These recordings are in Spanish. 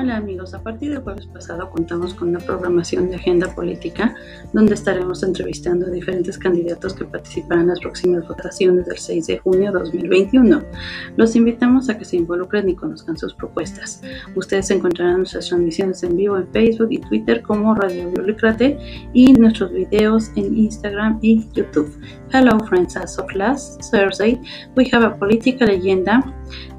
Hola amigos, a partir del jueves pasado contamos con una programación de agenda política donde estaremos entrevistando a diferentes candidatos que participarán en las próximas votaciones del 6 de junio de 2021. Los invitamos a que se involucren y conozcan sus propuestas. Ustedes encontrarán nuestras transmisiones en vivo en Facebook y Twitter como Radio Biolícrate y nuestros videos en Instagram y YouTube. Hello friends, as of last Thursday we have a political agenda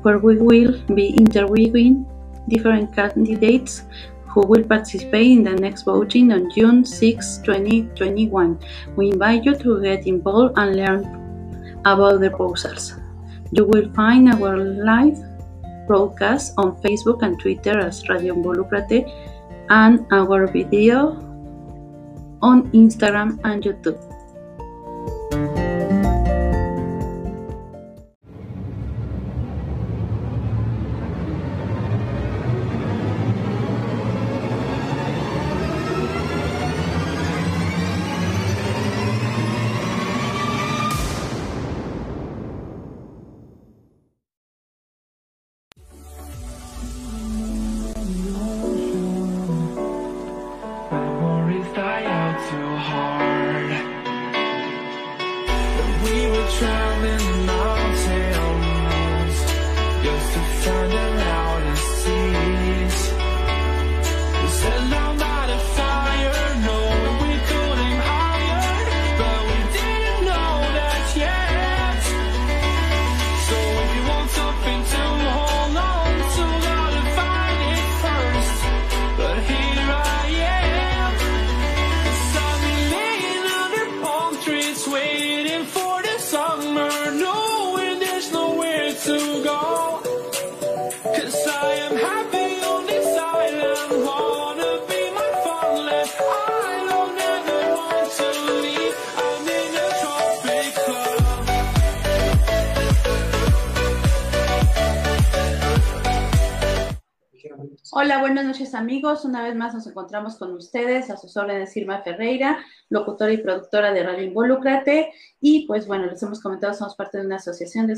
where we will be interviewing different candidates who will participate in the next voting on June 6, 2021. We invite you to get involved and learn about the proposals. You will find our live broadcast on Facebook and Twitter as Radio Involucrate and our video on Instagram and YouTube. For the summer, to go. I don't ever want to a. Hola, buenas noches amigos. Una vez más nos encontramos con ustedes, a sus órdenes Irma Ferreira, locutora y productora de Radio Involúcrate. Y pues bueno, les hemos comentado, somos parte de una asociación de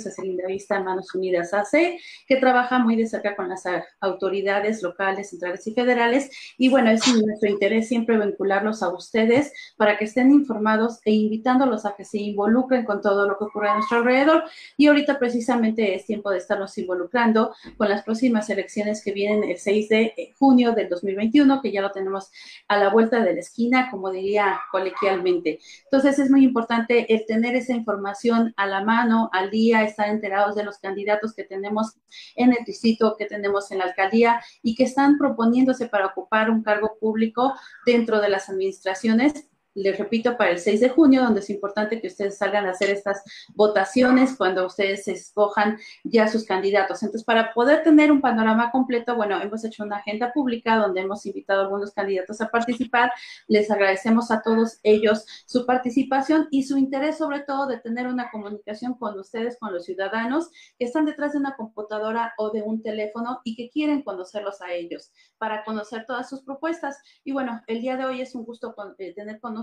Vista Manos Unidas AC, que trabaja muy de cerca con las autoridades locales, centrales y federales. Y bueno, es nuestro interés siempre vincularlos a ustedes para que estén informados e invitándolos a que se involucren con todo lo que ocurre a nuestro alrededor. Y ahorita precisamente es tiempo de estarnos involucrando con las próximas elecciones que vienen el 6 de junio del 2021, que ya lo tenemos a la vuelta de la esquina, como diría coloquialmente. Entonces es muy importante el tener esa información a la mano, al día, estar enterados de los candidatos que tenemos en el distrito, que tenemos en la alcaldía y que están proponiéndose para ocupar un cargo público dentro de las administraciones les repito, para el 6 de junio, donde es importante que ustedes salgan a hacer estas votaciones cuando ustedes escojan ya sus candidatos. Entonces, para poder tener un panorama completo, bueno, hemos hecho una agenda pública donde hemos invitado a algunos candidatos a participar. Les agradecemos a todos ellos su participación y su interés, sobre todo, de tener una comunicación con ustedes, con los ciudadanos que están detrás de una computadora o de un teléfono y que quieren conocerlos a ellos para conocer todas sus propuestas. Y bueno, el día de hoy es un gusto eh, tener con nosotros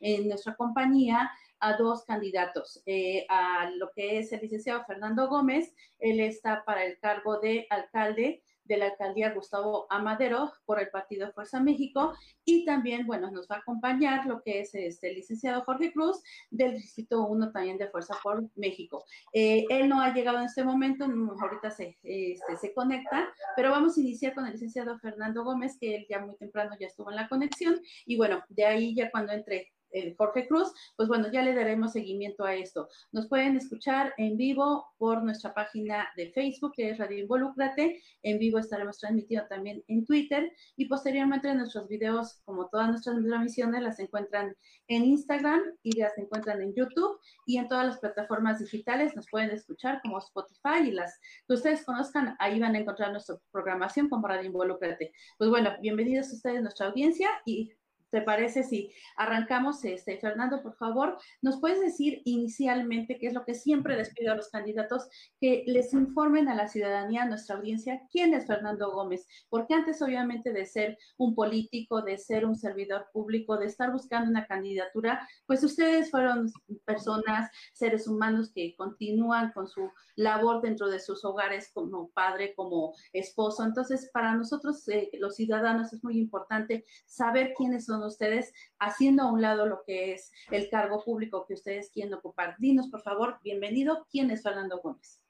en nuestra compañía a dos candidatos, eh, a lo que es el licenciado Fernando Gómez, él está para el cargo de alcalde de la alcaldía Gustavo Amadero por el partido Fuerza México y también, bueno, nos va a acompañar lo que es este el licenciado Jorge Cruz del Distrito 1 también de Fuerza por México. Eh, él no ha llegado en este momento, ahorita se, este, se conecta, pero vamos a iniciar con el licenciado Fernando Gómez, que él ya muy temprano ya estuvo en la conexión y bueno, de ahí ya cuando entre el Jorge Cruz, pues bueno, ya le daremos seguimiento a esto. Nos pueden escuchar en vivo por nuestra página de Facebook, que es Radio Involúcrate. En vivo estaremos transmitiendo también en Twitter y posteriormente nuestros videos, como todas nuestras transmisiones, las encuentran en Instagram y las encuentran en YouTube y en todas las plataformas digitales. Nos pueden escuchar como Spotify y las que ustedes conozcan, ahí van a encontrar nuestra programación como Radio Involúcrate. Pues bueno, bienvenidos a ustedes, nuestra audiencia y ¿Te parece si arrancamos, este, Fernando, por favor? ¿Nos puedes decir inicialmente qué es lo que siempre les pido a los candidatos, que les informen a la ciudadanía, a nuestra audiencia, quién es Fernando Gómez? Porque antes, obviamente, de ser un político, de ser un servidor público, de estar buscando una candidatura, pues ustedes fueron personas, seres humanos que continúan con su labor dentro de sus hogares como padre, como esposo. Entonces, para nosotros, eh, los ciudadanos, es muy importante saber quiénes son ustedes, haciendo a un lado lo que es el cargo público que ustedes quieren ocupar. Dinos, por favor, bienvenido, ¿quién es Fernando Gómez?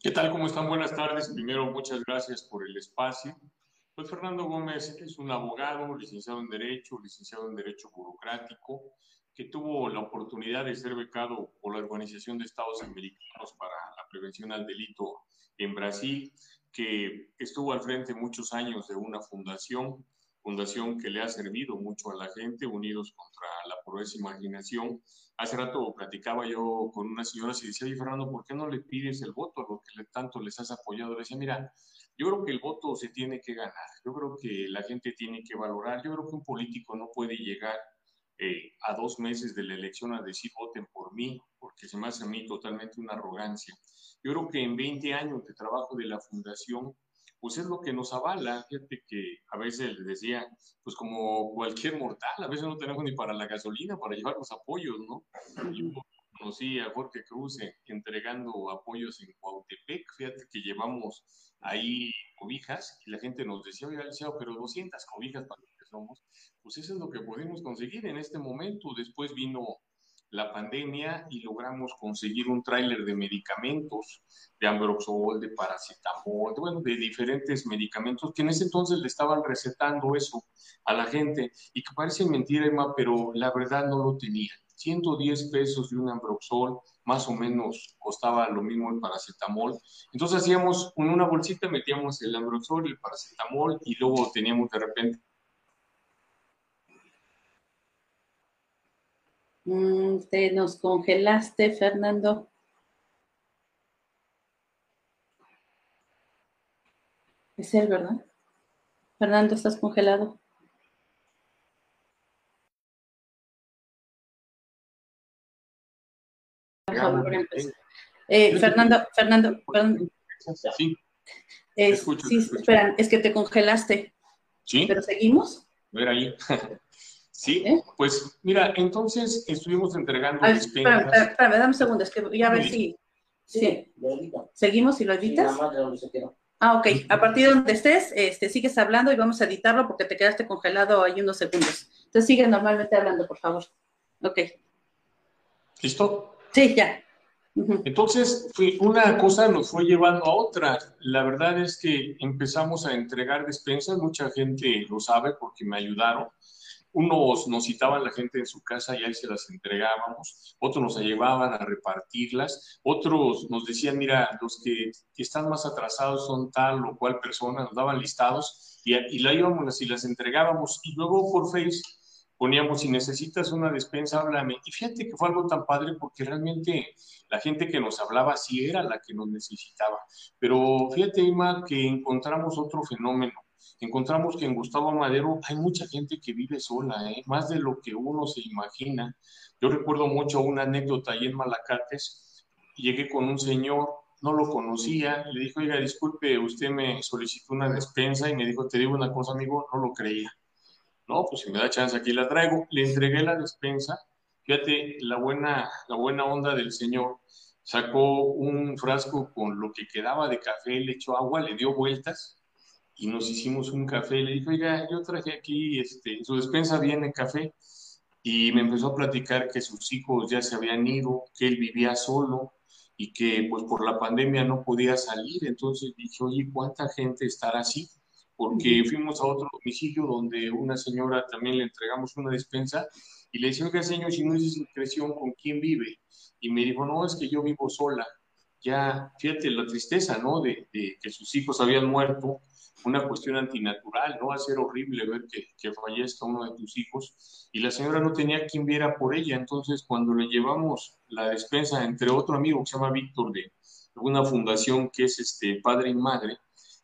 ¿Qué tal? ¿Cómo están? Buenas tardes. Primero, muchas gracias por el espacio. Pues Fernando Gómez es un abogado, licenciado en Derecho, licenciado en Derecho Burocrático, que tuvo la oportunidad de ser becado por la Organización de Estados Americanos para la Prevención al Delito en Brasil, que estuvo al frente muchos años de una fundación fundación que le ha servido mucho a la gente, Unidos contra la Pobreza e Imaginación. Hace rato platicaba yo con una señora y decía, oye Fernando, ¿por qué no le pides el voto a lo que tanto les has apoyado? Le decía, mira, yo creo que el voto se tiene que ganar, yo creo que la gente tiene que valorar, yo creo que un político no puede llegar eh, a dos meses de la elección a decir voten por mí, porque se me hace a mí totalmente una arrogancia. Yo creo que en 20 años de trabajo de la fundación, pues es lo que nos avala. Fíjate que a veces les decía, pues como cualquier mortal, a veces no tenemos ni para la gasolina, para llevar los apoyos, ¿no? Yo conocí a Jorge Cruz entregando apoyos en Cuautepec, fíjate que llevamos ahí cobijas y la gente nos decía, oiga, pero 200 cobijas para los que somos, pues eso es lo que podemos conseguir en este momento. Después vino la pandemia y logramos conseguir un tráiler de medicamentos, de ambroxol, de paracetamol, de, bueno, de diferentes medicamentos que en ese entonces le estaban recetando eso a la gente y que parece mentira, Emma, pero la verdad no lo tenía. 110 pesos de un ambroxol, más o menos costaba lo mismo el paracetamol. Entonces hacíamos en una bolsita, metíamos el ambroxol, el paracetamol y luego teníamos de repente Mm, te nos congelaste, Fernando. Es él, ¿verdad? Fernando, estás congelado. Eh, Fernando, Fernando, perdón. Sí. Es, escucho, sí, escucho. esperan, es que te congelaste. Sí, ¿Pero seguimos? ver ahí. Sí, ¿Eh? pues mira, entonces estuvimos entregando ver, espérame, despensas. espérame, espérame, dame un segundo, es que voy a ver si. Sí. lo evito. ¿Seguimos y lo Sí, editas? nada más de donde se quedó. Ah, ok. A partir de donde estés, este, sigues hablando y vamos a editarlo porque te quedaste congelado ahí unos segundos. Entonces sigue normalmente hablando, por favor. Ok. ¿Listo? Sí, ya. Entonces, fue, una cosa nos fue llevando a otra. La verdad es que empezamos a entregar despensas, mucha gente lo sabe porque me ayudaron. Unos nos citaban la gente en su casa y ahí se las entregábamos, otros nos llevaban a repartirlas, otros nos decían, mira, los que, están más atrasados son tal o cual persona, nos daban listados y, y la íbamos y las entregábamos y luego por Face poníamos, si necesitas una despensa, háblame. Y fíjate que fue algo tan padre porque realmente la gente que nos hablaba sí era la que nos necesitaba. Pero fíjate, Ima, que encontramos otro fenómeno. Encontramos que en Gustavo Madero hay mucha gente que vive sola, ¿eh? más de lo que uno se imagina. Yo recuerdo mucho una anécdota ahí en Malacates. Llegué con un señor, no lo conocía, le dije, oiga, disculpe, usted me solicitó una despensa y me dijo, te digo una cosa, amigo, no lo creía. No, pues si me da chance aquí la traigo. Le entregué la despensa. Fíjate la buena, la buena onda del señor. Sacó un frasco con lo que quedaba de café, le echó agua, le dio vueltas y nos hicimos un café. Le dije, oiga, yo traje aquí, este, su despensa viene café. Y me empezó a platicar que sus hijos ya se habían ido, que él vivía solo y que pues por la pandemia no podía salir. Entonces dije, oye, ¿cuánta gente estará así? porque fuimos a otro domicilio donde una señora también le entregamos una despensa y le decía, oiga, señor, si no es discreción, ¿con quién vive? Y me dijo, no, es que yo vivo sola. Ya, fíjate la tristeza, ¿no? De, de que sus hijos habían muerto, una cuestión antinatural, ¿no? Va a ser horrible ver que, que fallezca uno de tus hijos. Y la señora no tenía quien viera por ella, entonces cuando le llevamos la despensa, entre otro amigo que se llama Víctor, de una fundación que es este Padre y Madre,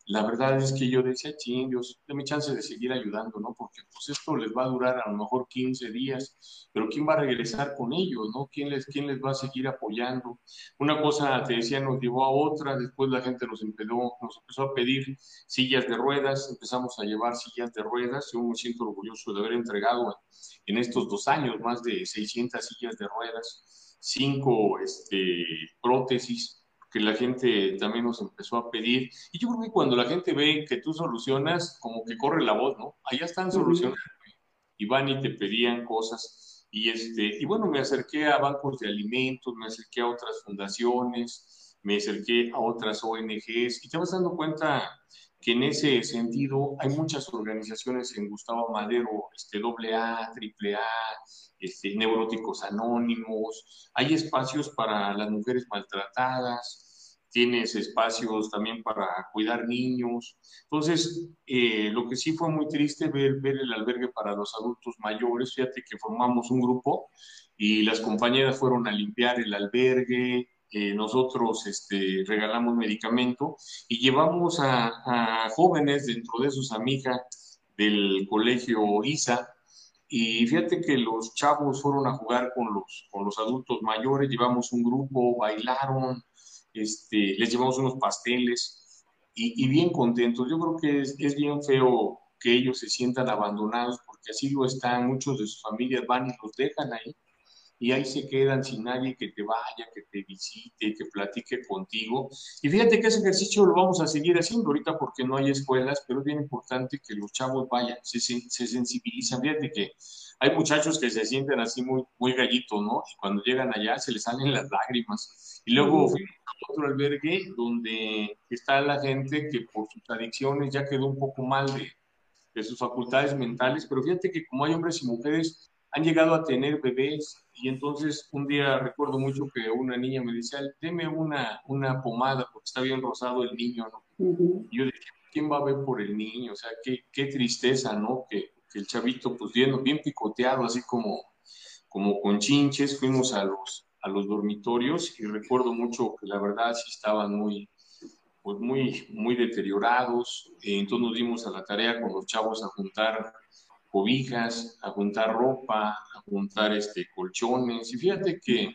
la verdad es que yo decía, ching, Dios, dame chance de seguir ayudando, ¿no? Porque pues esto les va a durar a lo mejor 15 días, pero ¿quién va a regresar con ellos, ¿no? ¿Quién les, quién les va a seguir apoyando? Una cosa, te decía, nos llevó a otra, después la gente nos empezó, nos empezó a pedir sillas de ruedas, empezamos a llevar sillas de ruedas, yo me siento orgulloso de haber entregado en estos dos años más de 600 sillas de ruedas, cinco este, prótesis, que la gente también nos empezó a pedir. Y yo creo que cuando la gente ve que tú solucionas, como que corre la voz, ¿no? Allá están solucionando. Y van y te pedían cosas. Y, este, y bueno, me acerqué a bancos de alimentos, me acerqué a otras fundaciones, me acerqué a otras ONGs y te vas dando cuenta que en ese sentido hay muchas organizaciones en Gustavo Madero, este, AA, AAA, este, Neuróticos Anónimos, hay espacios para las mujeres maltratadas, tienes espacios también para cuidar niños. Entonces, eh, lo que sí fue muy triste ver, ver el albergue para los adultos mayores, fíjate que formamos un grupo y las compañeras fueron a limpiar el albergue, eh, nosotros este, regalamos medicamento y llevamos a, a, jóvenes dentro de sus amigas del colegio ISA. Y fíjate que los chavos fueron a jugar con los, con los adultos mayores, llevamos un grupo, bailaron, este, les llevamos unos pasteles y, bien contentos. Yo creo que es, es bien feo que ellos se sientan abandonados porque así lo están, muchos de sus familias van y los dejan ahí y ahí se quedan sin nadie que te vaya, que te visite, que platique contigo. Y fíjate que ese ejercicio lo vamos a seguir haciendo ahorita porque no hay escuelas, pero es bien importante que los chavos vayan, se, se sensibilizan. Fíjate que hay muchachos que se sienten así muy, muy gallitos, ¿no? Y cuando llegan allá se les salen las lágrimas. Y luego fuimos a otro albergue donde está la gente que por sus adicciones ya quedó un poco mal de, de sus facultades mentales, pero fíjate que como hay hombres y mujeres han llegado a tener bebés y entonces un día recuerdo mucho que una niña me decía, deme una, una pomada porque está bien rosado el niño, ¿no? Uh -huh. Y yo dije, ¿quién va a ver por el niño? O sea, qué, qué tristeza, ¿no? Que, que, el chavito, pues bien, bien picoteado, así como, como con chinches, fuimos a los, a los dormitorios y recuerdo mucho que la verdad sí estaban muy, pues muy, muy deteriorados. entonces nos dimos a la tarea con los chavos a juntar cobijas, a juntar ropa, a juntar este, colchones. Y fíjate que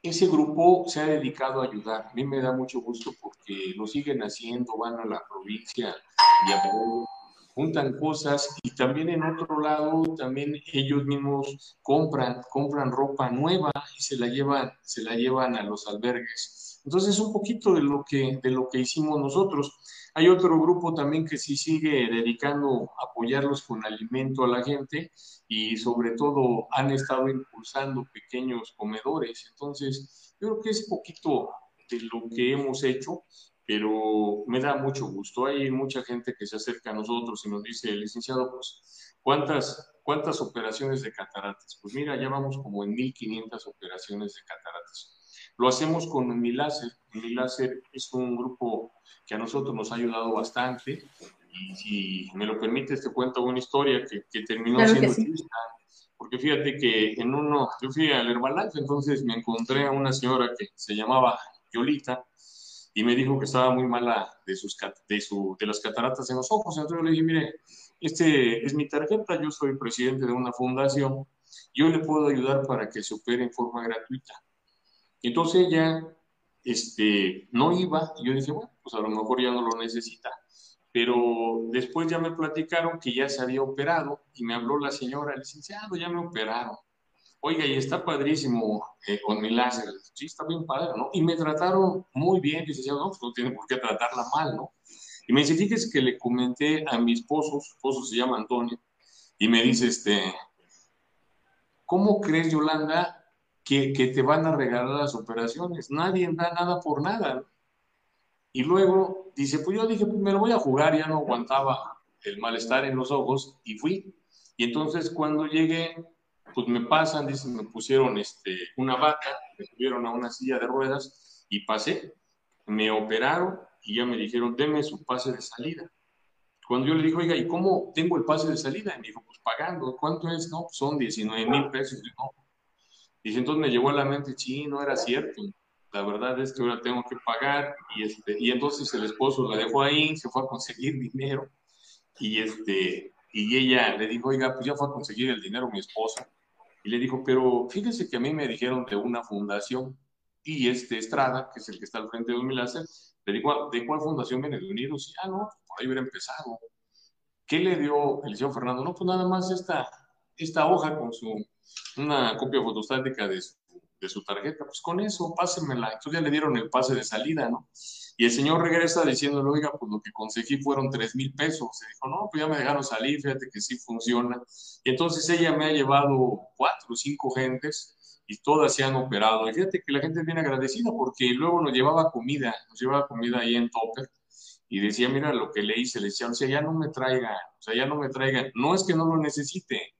ese grupo se ha dedicado a ayudar. A mí me da mucho gusto porque lo siguen haciendo, van a la provincia y a, juntan cosas y también en otro lado también ellos mismos compran compran ropa nueva y se la llevan se la llevan a los albergues entonces un poquito de lo que de lo que hicimos nosotros hay otro grupo también que sí sigue dedicando a apoyarlos con alimento a la gente y sobre todo han estado impulsando pequeños comedores. Entonces, yo creo que es poquito de lo que hemos hecho, pero me da mucho gusto. Hay mucha gente que se acerca a nosotros y nos dice, licenciado, pues, ¿cuántas, cuántas operaciones de cataratas? Pues mira, ya vamos como en 1500 operaciones de cataratas. Lo hacemos con Uniláser. Uniláser es un grupo que a nosotros nos ha ayudado bastante. Y si me lo permites, te cuento una historia que, que terminó Claro que siendo sí. triste. Porque fíjate que en uno, yo fui al Herbalife, entonces me encontré a una señora que se llamaba Yolita y me dijo que estaba muy mala de, sus, de, su, de las cataratas en los ojos. Entonces yo le dije, mire, este es mi tarjeta, yo soy presidente de una fundación, yo le puedo ayudar para que se opere en forma gratuita. Entonces ella este, no iba, y yo dije, bueno, pues a lo mejor ya no lo necesita. Pero después ya me platicaron que ya se había operado y me habló la señora, licenciado, ya me operaron. Oiga, y está padrísimo eh, con mi láser. Sí, está bien padre, ¿no? Y me trataron muy bien, licenciado, no, pues no tiene por qué tratarla mal, ¿no? Y me dice, fíjese que le comenté a mi esposo, su esposo se llama Antonio, y me dice, este, ¿cómo crees, Yolanda, que, que te van a regalar las operaciones? Nadie da nada por nada. Y luego dice, pues yo dije, pues me lo voy a jugar, ya no aguantaba el malestar en los ojos y fui. Y entonces cuando llegué, pues me pasan, dicen, me pusieron este, una bata, me subieron a una silla de ruedas y pasé. Me operaron y ya me dijeron, deme su pase de salida. Cuando yo le dije, oiga, ¿y cómo tengo el pase de salida? Y me dijo, pues pagando. ¿Cuánto es? No, pues son 19 mil pesos. Y no. Dice, entonces me llegó a la mente, sí, no era cierto. la verdad es que ahora tengo que pagar y, este, y entonces el esposo la dejó ahí, se fue a conseguir dinero y, este, y ella le dijo, oiga, pues ya fue a conseguir el dinero mi esposa. Y le dijo, pero fíjese que a mí me dijeron de una fundación y este Estrada, que es el que está al frente de Milácer, le dijo, ¿de cuál fundación viene de Unidos? Y, ah, no, por ahí hubiera empezado. ¿Qué le dio el señor Fernando? No, pues nada más esta, esta hoja con su, una copia fotostática de su, de su tarjeta, pues con eso, pásenmela. Entonces ya le dieron el pase de salida, ¿no? Y el señor regresa diciéndole, oiga, pues lo que conseguí fueron tres mil pesos. Se dijo, no, pues ya me dejaron salir, fíjate que sí funciona. Y entonces ella me ha llevado cuatro o cinco gentes y todas se han operado. Y fíjate que la gente es bien agradecida porque luego nos llevaba comida, nos llevaba comida ahí en Topper y decía, mira lo que le hice, le decía, o sea, ya no me traigan, o sea, ya no me traigan. No es que no lo necesite,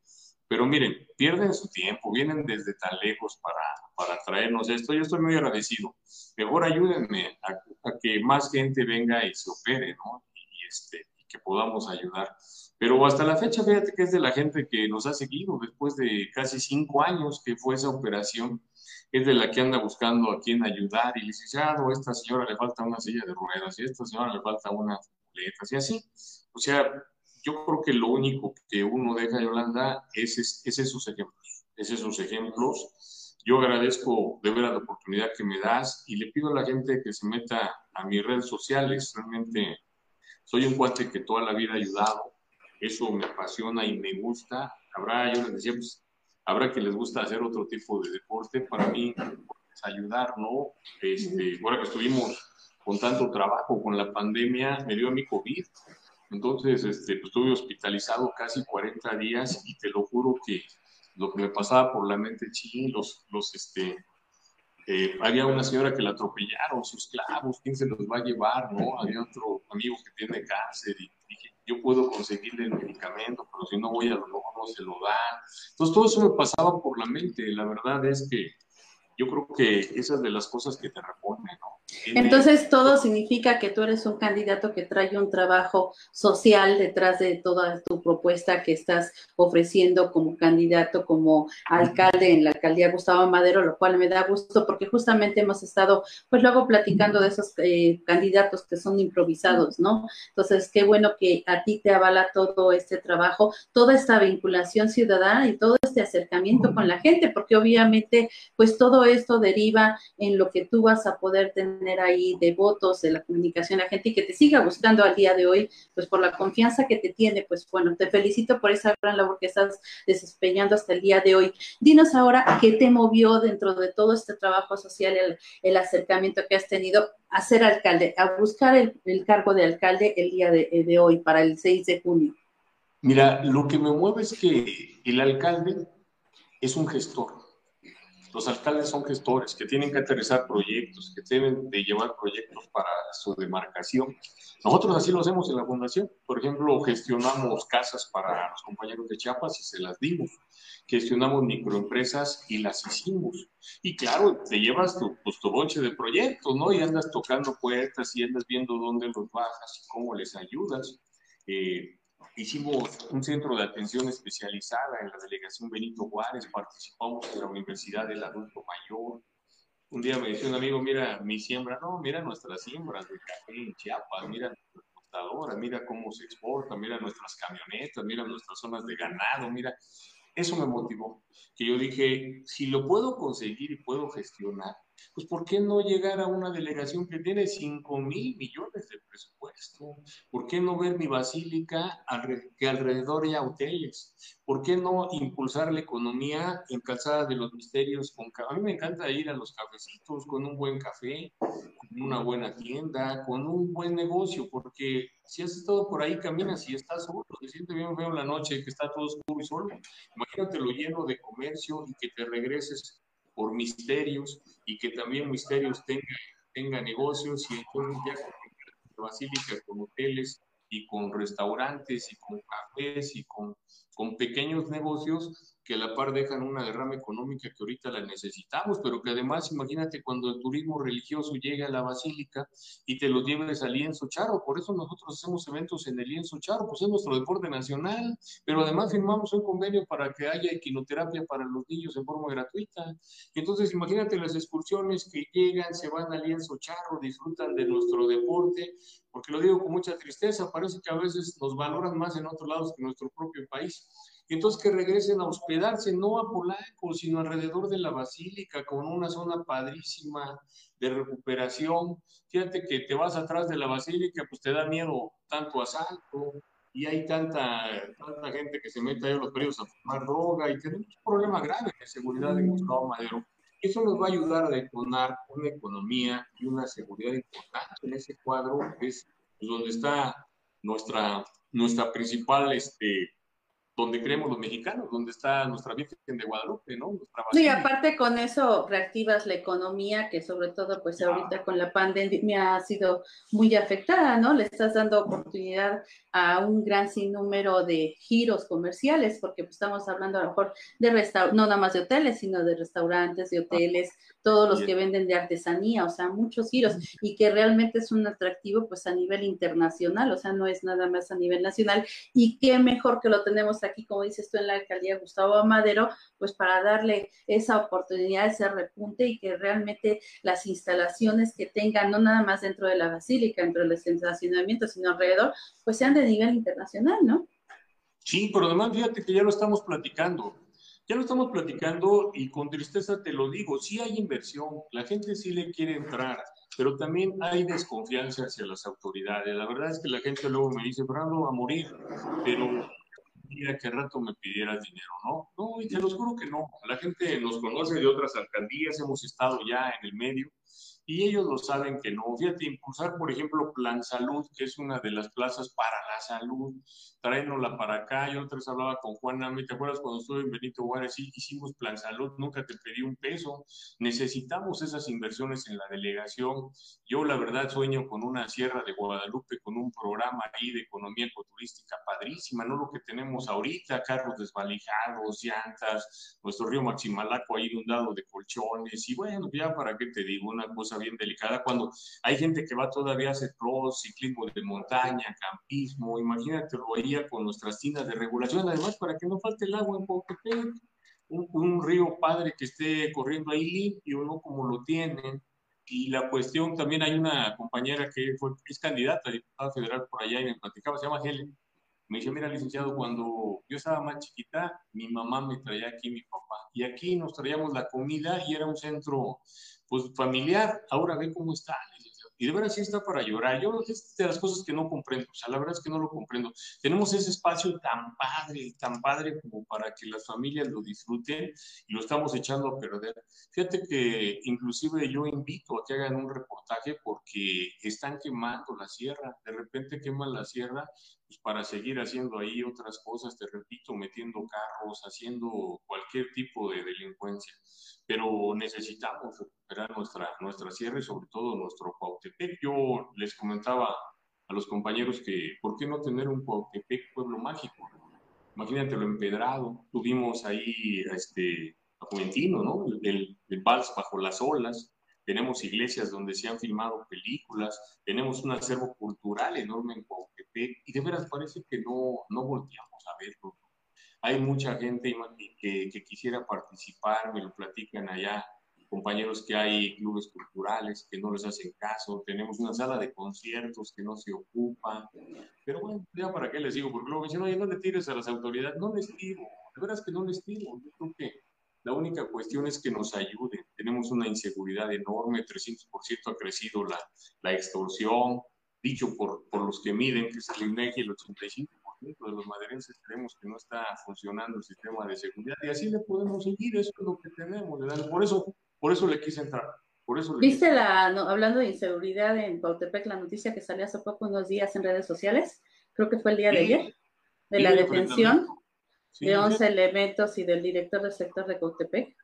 pero miren, pierden su tiempo, vienen desde tan lejos para, para traernos esto. Yo estoy muy agradecido. Mejor ayúdenme a, que más gente venga y se opere, ¿no? Y, este, que podamos ayudar. Pero hasta la fecha, fíjate que es de la gente que nos ha seguido después de casi cinco años que fue esa operación. Es de la que anda buscando a quién ayudar y dice, ah, a esta señora le falta una silla de ruedas y a esta señora le falta una y así. O sea, yo creo que lo único que uno deja, Yolanda, es, es, es esos ejemplos, es esos ejemplos. Yo agradezco de veras la oportunidad que me das y le pido a la gente que se meta a mis redes sociales. Realmente soy un cuate que toda la vida ha ayudado. Eso me apasiona y me gusta. Habrá, yo les decía, pues, habrá que les gusta hacer otro tipo de deporte. Para mí es ayudar, ¿no? Este, ahora que estuvimos con tanto trabajo con la pandemia, me dio a mi COVID entonces, este, pues, estuve hospitalizado casi 40 días y te lo juro que lo que me pasaba por la mente, ching, los, los, este, eh, había una señora que la atropellaron, sus clavos, ¿quién se los va a llevar, no? Había otro amigo que tiene cáncer y dije, yo puedo conseguirle el medicamento, pero si no voy a lo mejor no se lo dan. Entonces, todo eso me pasaba por la mente. La verdad es que yo creo que esas de las cosas que te reponen, ¿no? Entonces, todo significa que tú eres un candidato que trae un trabajo social detrás de toda tu propuesta que estás ofreciendo como candidato, como alcalde en la alcaldía Gustavo Madero, lo cual me da gusto porque justamente hemos estado, pues luego platicando de esos eh, candidatos que son improvisados, ¿no? Entonces, qué bueno que a ti te avala todo este trabajo, toda esta vinculación ciudadana y todo este acercamiento con la gente, porque obviamente, pues todo esto deriva en lo que tú vas a poder tener ahí de votos, de la comunicación la gente y que te siga buscando al día de hoy, pues por la confianza que te tiene, pues bueno, te felicito por esa gran labor que estás desempeñando hasta el día de hoy. Dinos ahora qué te movió dentro de todo este trabajo social, el, el acercamiento que has tenido a ser alcalde, a buscar el, el cargo de alcalde el día de, de hoy, para el 6 de junio. Mira, lo que me mueve es que el alcalde es un gestor los alcaldes son gestores que tienen que aterrizar proyectos, que deben de llevar proyectos para su demarcación. Nosotros así lo hacemos en la fundación. Por ejemplo, gestionamos casas para los compañeros de Chiapas y se las dimos. Gestionamos microempresas y las hicimos. Y claro, te llevas tu, pues, de proyectos, ¿no? Y andas tocando puertas y andas viendo dónde los bajas y cómo les ayudas. Eh, Hicimos un centro de atención especializada en la delegación Benito Juárez, participamos en la Universidad del Adulto Mayor. Un día me decía un amigo, mira mi siembra, no, mira nuestras siembras de café en Chiapas, mira nuestras exportadoras, mira cómo se exporta, mira nuestras camionetas, mira nuestras zonas de ganado, mira. Eso me motivó, que yo dije, si lo puedo conseguir y puedo gestionar, pues ¿por qué no llegar a una delegación que tiene 5 mil millones de presupuesto? ¿Por qué no ver mi basílica que alrededor haya hoteles? ¿Por qué no impulsar la economía en Calzada de los Misterios? Con, a mí me encanta ir a los cafecitos con un buen café, con una buena tienda, con un buen negocio, porque si has estado por ahí, caminas y estás solo, te sientes bien feo la noche, que está todo oscuro y solo. Imagínate lo lleno de comercio y que te regreses por misterios y que también misterios tenga, tenga negocios y entonces ya con basílica, con hoteles y con restaurantes y con cafés y con con pequeños negocios que a la par dejan una derrama económica que ahorita la necesitamos, pero que además, imagínate cuando el turismo religioso llega a la basílica y te lo lleves al lienzo charro, por eso nosotros hacemos eventos en el lienzo charro, pues es nuestro deporte nacional, pero además firmamos un convenio para que haya equinoterapia para los niños en forma gratuita. Entonces, imagínate las excursiones que llegan, se van al lienzo charro, disfrutan de nuestro deporte, porque lo digo con mucha tristeza, parece que a veces nos valoran más en otros lados que en nuestro propio país entonces que regresen a hospedarse, no a Polanco, sino alrededor de la basílica, con una zona padrísima de recuperación. Fíjate que te vas atrás de la basílica, pues te da miedo tanto asalto, y hay tanta, tanta gente que se mete ahí a los periodos a fumar droga, y tenemos un problema grave de seguridad en Gustavo Madero. Eso nos va a ayudar a detonar una economía y una seguridad importante en ese cuadro, que es pues, donde está nuestra, nuestra principal este, donde creemos los mexicanos, donde está nuestra Virgen de Guadalupe, ¿no? Nuestra sí, aparte con eso reactivas la economía, que sobre todo pues ahorita con la pandemia ha sido muy afectada, ¿no? Le estás dando oportunidad a un gran sinnúmero de giros comerciales, porque pues, estamos hablando a lo mejor de restaurantes, no nada más de hoteles, sino de restaurantes, de hoteles, todos los que venden de artesanía, o sea, muchos giros, y que realmente es un atractivo pues a nivel internacional, o sea, no es nada más a nivel nacional, y qué mejor que lo tenemos aquí, como dices tú, en la alcaldía Gustavo Amadero, pues para darle esa oportunidad, ese repunte y que realmente las instalaciones que tengan, no nada más dentro de la basílica, dentro del estacionamiento, sino alrededor, pues sean de nivel internacional, ¿no? Sí, pero además fíjate que ya lo estamos platicando. Ya lo estamos platicando y con tristeza te lo digo, sí hay inversión, la gente sí le quiere entrar, pero también hay desconfianza hacia las autoridades. La verdad es que la gente luego me dice, Brando, a morir, pero día que rato me pidieras dinero, ¿no? No, y te lo juro que no. La gente nos conoce de otras alcaldías, hemos estado ya en el medio y ellos lo saben que no. Fíjate, impulsar, por ejemplo, Plan Salud, que es una de las plazas para la salud, tráenosla para acá. Yo otra hablaba con Juan Nami, ¿te acuerdas cuando estuve en Benito Juárez? Hicimos Plan Salud, nunca te pedí un peso. Necesitamos esas inversiones en la delegación. Yo, la verdad, sueño con una Sierra de Guadalupe, con un programa ahí de economía ecoturística padrísima, no lo que tenemos ahorita, carros desvalijados, llantas, nuestro río Maximalaco ahí inundado de colchones, y bueno, ya para qué te digo, una cosa bien delicada cuando hay gente que va todavía a hacer cross, ciclismo de montaña, campismo, imagínate lo veía con nuestras tiendas de regulación, además para que no falte el agua en un, un río padre que esté corriendo ahí limpio, ¿no? Como lo tienen, y la cuestión, también hay una compañera que fue, es candidata a diputada federal por allá y me platicaba, se llama Helen. Me dice, mira, licenciado, cuando yo estaba más chiquita, mi mamá me traía aquí mi papá. Y aquí nos traíamos la comida y era un centro pues familiar, ahora ve cómo está, y de verdad sí está para llorar. Yo es de las cosas que no comprendo, o sea, la verdad es que no lo comprendo. Tenemos ese espacio tan padre, tan padre como para que las familias lo disfruten y lo estamos echando a perder. Fíjate que inclusive yo invito a que hagan un reportaje porque están quemando la sierra, de repente queman la sierra pues para seguir haciendo ahí otras cosas, te repito, metiendo carros, haciendo cualquier tipo de delincuencia pero necesitamos recuperar nuestra, nuestra sierra y sobre todo nuestro Cuautepec. Yo les comentaba a los compañeros que, ¿por qué no tener un Cuautepec pueblo mágico? Imagínate lo empedrado. Tuvimos ahí este, a Juventino, ¿no? El, el vals bajo las olas. Tenemos iglesias donde se han filmado películas. Tenemos un acervo cultural enorme en Cuautepec. Y de veras parece que no, no volteamos a verlo hay mucha gente que, que quisiera participar, me lo platican allá, compañeros que hay clubes culturales que no les hacen caso, tenemos una sala de conciertos que no se ocupa, pero bueno, ya para qué les digo, porque luego me dicen, oye, no le tires a las autoridades, no les tiro, de veras que no les tiro, yo creo que la única cuestión es que nos ayuden, tenemos una inseguridad enorme, 300% ha crecido la, la extorsión, dicho por, por los que miden, que es el INEGI, el 85% de los maderenses creemos que no está funcionando el sistema de seguridad y así le podemos seguir, eso es lo que tenemos, por eso, por eso le quise entrar. Por eso ¿Viste la, hablando de inseguridad en Pautepec, la noticia que salió hace poco, unos días en redes sociales? Creo que fue el día de ayer, de la detención de 11 elementos y del director del sector de Cautepec.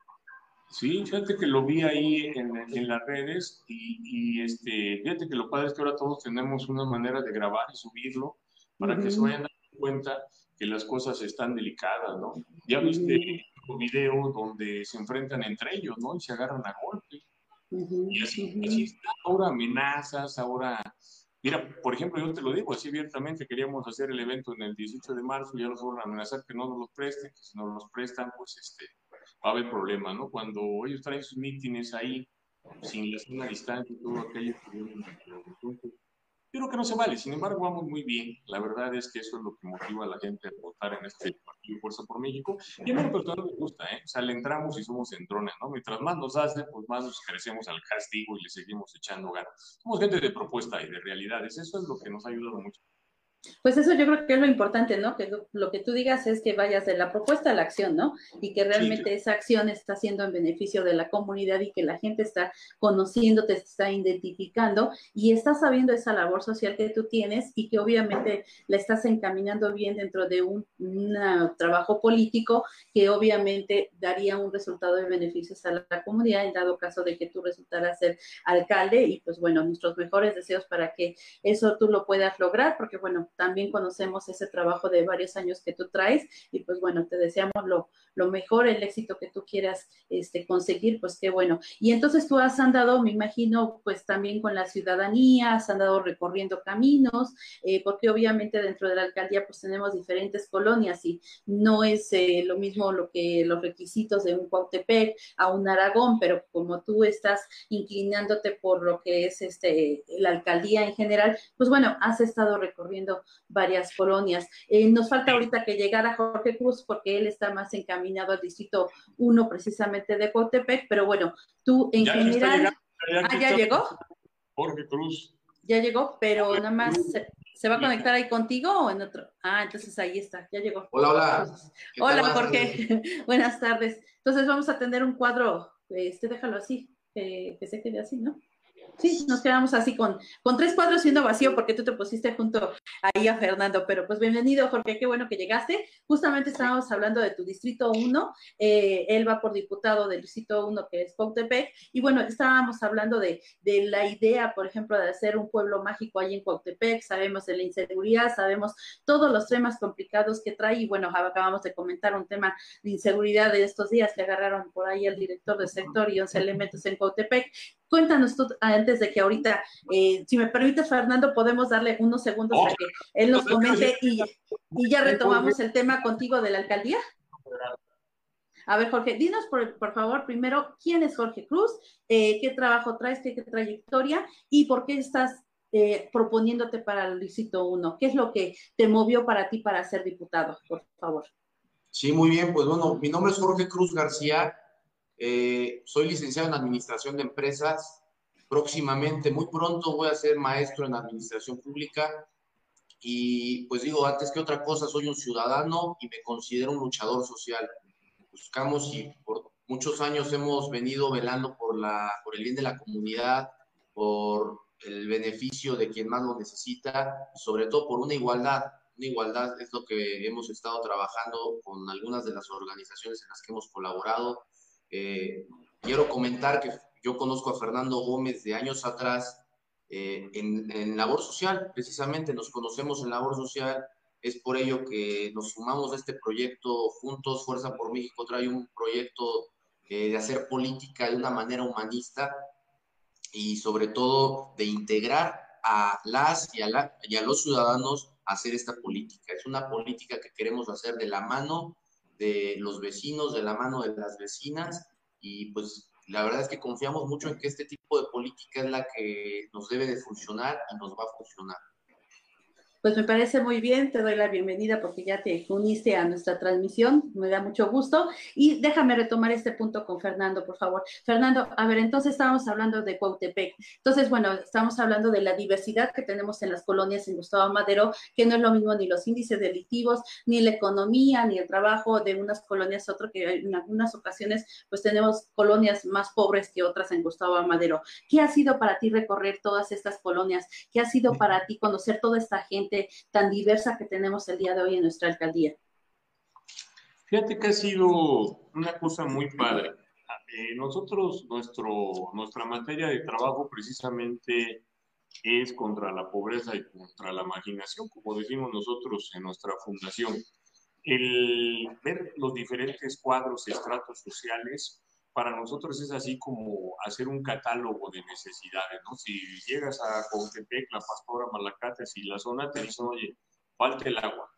Sí, fíjate que lo vi ahí en, en las redes y, y, este, fíjate que lo padre es que ahora todos tenemos una manera de grabar y subirlo para que se vayan cuenta que las cosas están delicadas, ¿no? Ya viste un video donde se enfrentan entre ellos, ¿no? Y se agarran a golpe. Y así, así está. Ahora amenazas, ahora... Mira, por ejemplo, yo te lo digo así abiertamente, queríamos hacer el evento en el 18 de marzo, ya nos van a amenazar que no nos los presten, que si no los prestan, pues este, va a haber problema, ¿no? Cuando ellos traen sus mítines ahí, sin la zona distancia y todo aquello, entonces, yo creo que no se vale, sin embargo vamos muy bien. La verdad es que eso es lo que motiva a la gente a votar en este partido Fuerza por México. Y a mí personal me gusta, ¿eh? O sea, le entramos y somos entrones, ¿no? Mientras más nos hace, pues más nos crecemos al castigo y le seguimos echando ganas. Somos gente de propuesta y de realidades. Eso es lo que nos ha ayudado mucho. Pues eso yo creo que es lo importante, ¿no? Que lo que tú digas es que vayas de la propuesta a la acción, ¿no? Y que realmente esa acción está siendo en beneficio de la comunidad y que la gente está conociendo, te está identificando y está sabiendo esa labor social que tú tienes y que obviamente la estás encaminando bien dentro de un trabajo político que obviamente daría un resultado de beneficios a la comunidad en dado caso de que tú resultaras ser alcalde y pues bueno, nuestros mejores deseos para que eso tú lo puedas lograr porque bueno, también conocemos ese trabajo de varios años que tú traes y pues bueno, te deseamos lo, lo mejor, el éxito que tú quieras este, conseguir, pues qué bueno. Y entonces tú has andado, me imagino, pues también con la ciudadanía, has andado recorriendo caminos, eh, porque obviamente dentro de la alcaldía pues tenemos diferentes colonias y no es eh, lo mismo lo que los requisitos de un Cuautepec a un Aragón, pero como tú estás inclinándote por lo que es este la alcaldía en general, pues bueno, has estado recorriendo varias colonias. Eh, nos falta ahorita que llegara Jorge Cruz porque él está más encaminado al distrito 1 precisamente de Cotepec, pero bueno, tú en Ya general... llegando, ah, ya llegó, Jorge Cruz. ya llegó, pero nada más se, se va a conectar ahí contigo o en otro. Ah, entonces ahí está, ya llegó. Hola, hola. Hola, Jorge. Buenas tardes. Entonces vamos a tener un cuadro, este, déjalo así, que, que se quede así, ¿no? Sí, nos quedamos así con, con tres cuadros siendo vacío porque tú te pusiste junto ahí a Fernando, pero pues bienvenido Jorge, qué bueno que llegaste. Justamente estábamos hablando de tu distrito 1, eh, él va por diputado del distrito 1 que es Cuautepec, y bueno, estábamos hablando de, de la idea, por ejemplo, de hacer un pueblo mágico ahí en Cuautepec, sabemos de la inseguridad, sabemos todos los temas complicados que trae, y bueno, acabamos de comentar un tema de inseguridad de estos días que agarraron por ahí al director del sector y 11 elementos en Cuautepec. Cuéntanos tú, antes de que ahorita, eh, si me permites, Fernando, podemos darle unos segundos Oh. a que él nos comente y, y ya retomamos el tema contigo de la alcaldía. A ver, Jorge, dinos por, por favor primero quién es Jorge Cruz, eh, qué trabajo traes, qué, qué trayectoria y por qué estás eh, proponiéndote para el distrito 1. ¿Qué es lo que te movió para ti para ser diputado, por favor? Sí, muy bien. Pues bueno, mi nombre es Jorge Cruz García. Eh, soy licenciado en Administración de Empresas. Próximamente, muy pronto, voy a ser maestro en Administración Pública. Y pues digo, antes que otra cosa, soy un ciudadano y me considero un luchador social. Buscamos y por muchos años hemos venido velando por, la, por el bien de la comunidad, por el beneficio de quien más lo necesita, sobre todo por una igualdad. Una igualdad es lo que hemos estado trabajando con algunas de las organizaciones en las que hemos colaborado. Eh, quiero comentar que yo conozco a Fernando Gómez de años atrás eh, en, en labor social, precisamente nos conocemos en labor social. Es por ello que nos sumamos a este proyecto juntos. Fuerza por México trae un proyecto eh, de hacer política de una manera humanista y sobre todo de integrar a las y a, la, y a los ciudadanos a hacer esta política. Es una política que queremos hacer de la mano de los vecinos, de la mano de las vecinas y pues la verdad es que confiamos mucho en que este tipo de política es la que nos debe de funcionar y nos va a funcionar. Pues me parece muy bien, te doy la bienvenida porque ya te uniste a nuestra transmisión, me da mucho gusto. Y déjame retomar este punto con Fernando, por favor. Fernando, a ver, entonces estábamos hablando de Cuautepec. Entonces, bueno, estamos hablando de la diversidad que tenemos en las colonias en Gustavo Madero, que no es lo mismo ni los índices delictivos, ni la economía, ni el trabajo de unas colonias a otras, que en algunas ocasiones pues tenemos colonias más pobres que otras en Gustavo Madero. ¿Qué ha sido para ti recorrer todas estas colonias? ¿Qué ha sido para ti conocer toda esta gente? Tan diversa que tenemos el día de hoy en nuestra alcaldía. Fíjate que ha sido una cosa muy padre. Eh, nosotros, nuestro, nuestra materia de trabajo precisamente es contra la pobreza y contra la marginación, como decimos nosotros en nuestra fundación. el ver los diferentes cuadros, estratos sociales, para nosotros es así como hacer un catálogo de necesidades, ¿no? Si llegas a Contepec, La Pastora, Malacates y la zona, te dicen, oye, falta el agua.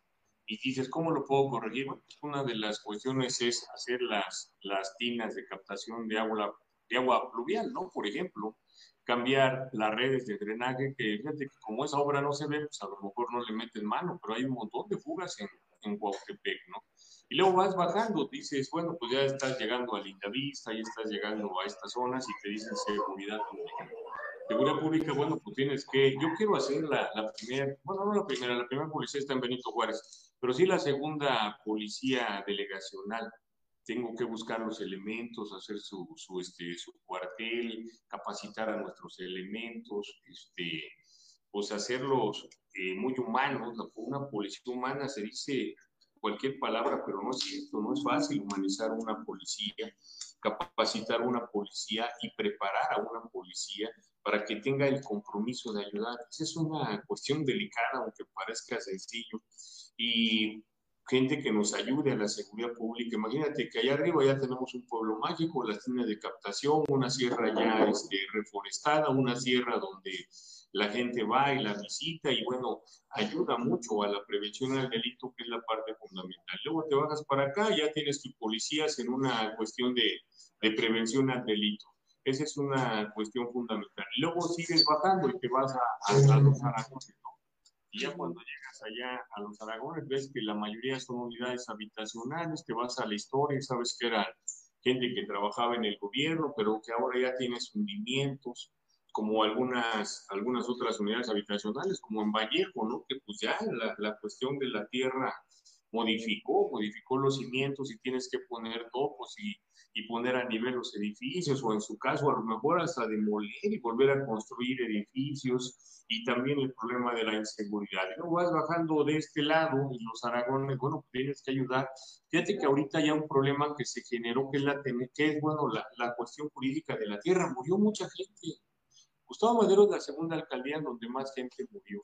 Y dices, ¿cómo lo puedo corregir? Pues una de las cuestiones es hacer las, las tinas de captación de agua, de agua pluvial, ¿no? Por ejemplo, cambiar las redes de drenaje, que fíjate que como esa obra no se ve, pues a lo mejor no le meten mano, pero hay un montón de fugas en, en Cuautepec, ¿no? Y luego vas bajando, dices, bueno, pues ya estás llegando a Lindavista, ya estás llegando a estas zonas y te dicen seguridad pública. Seguridad pública, bueno, pues tienes que, yo quiero hacer la, la primera, bueno, no la primera, la primera policía está en Benito Juárez, pero sí la segunda policía delegacional. Tengo que buscar los elementos, hacer su, su, este, su cuartel, capacitar a nuestros elementos, este, pues hacerlos eh, muy humanos. Una policía humana se dice cualquier palabra, pero no es cierto, no es fácil humanizar una policía, capacitar una policía y preparar a una policía para que tenga el compromiso de ayudar. Es una cuestión delicada, aunque parezca sencillo. Y gente que nos ayude a la seguridad pública. Imagínate que allá arriba ya tenemos un pueblo mágico, las líneas de captación, una sierra ya este, reforestada, una sierra donde la gente va y la visita y bueno, ayuda mucho a la prevención del delito, que es la parte fundamental. Luego te bajas para acá, ya tienes tus policías en una cuestión de, de prevención al delito. Esa es una cuestión fundamental. Luego sigues bajando y te vas a, a, a los Aragones, ¿no? Y ya cuando llegas allá a los Aragones, ves que la mayoría son unidades habitacionales, te vas a la historia, sabes que eran gente que trabajaba en el gobierno, pero que ahora ya tienes hundimientos, como algunas, algunas otras unidades habitacionales, como en Vallejo, ¿no? Que pues ya la, la cuestión de la tierra modificó, modificó los cimientos y tienes que poner topos y, y, poner a nivel los edificios, o en su caso a lo mejor hasta demoler y volver a construir edificios, y también el problema de la inseguridad. Y luego vas bajando de este lado, en los Aragones, bueno, tienes que ayudar. Fíjate que ahorita hay un problema que se generó, que es, la, que es bueno, la, la cuestión jurídica de la tierra. Murió mucha gente. Gustavo Madero es la segunda alcaldía en donde más gente murió.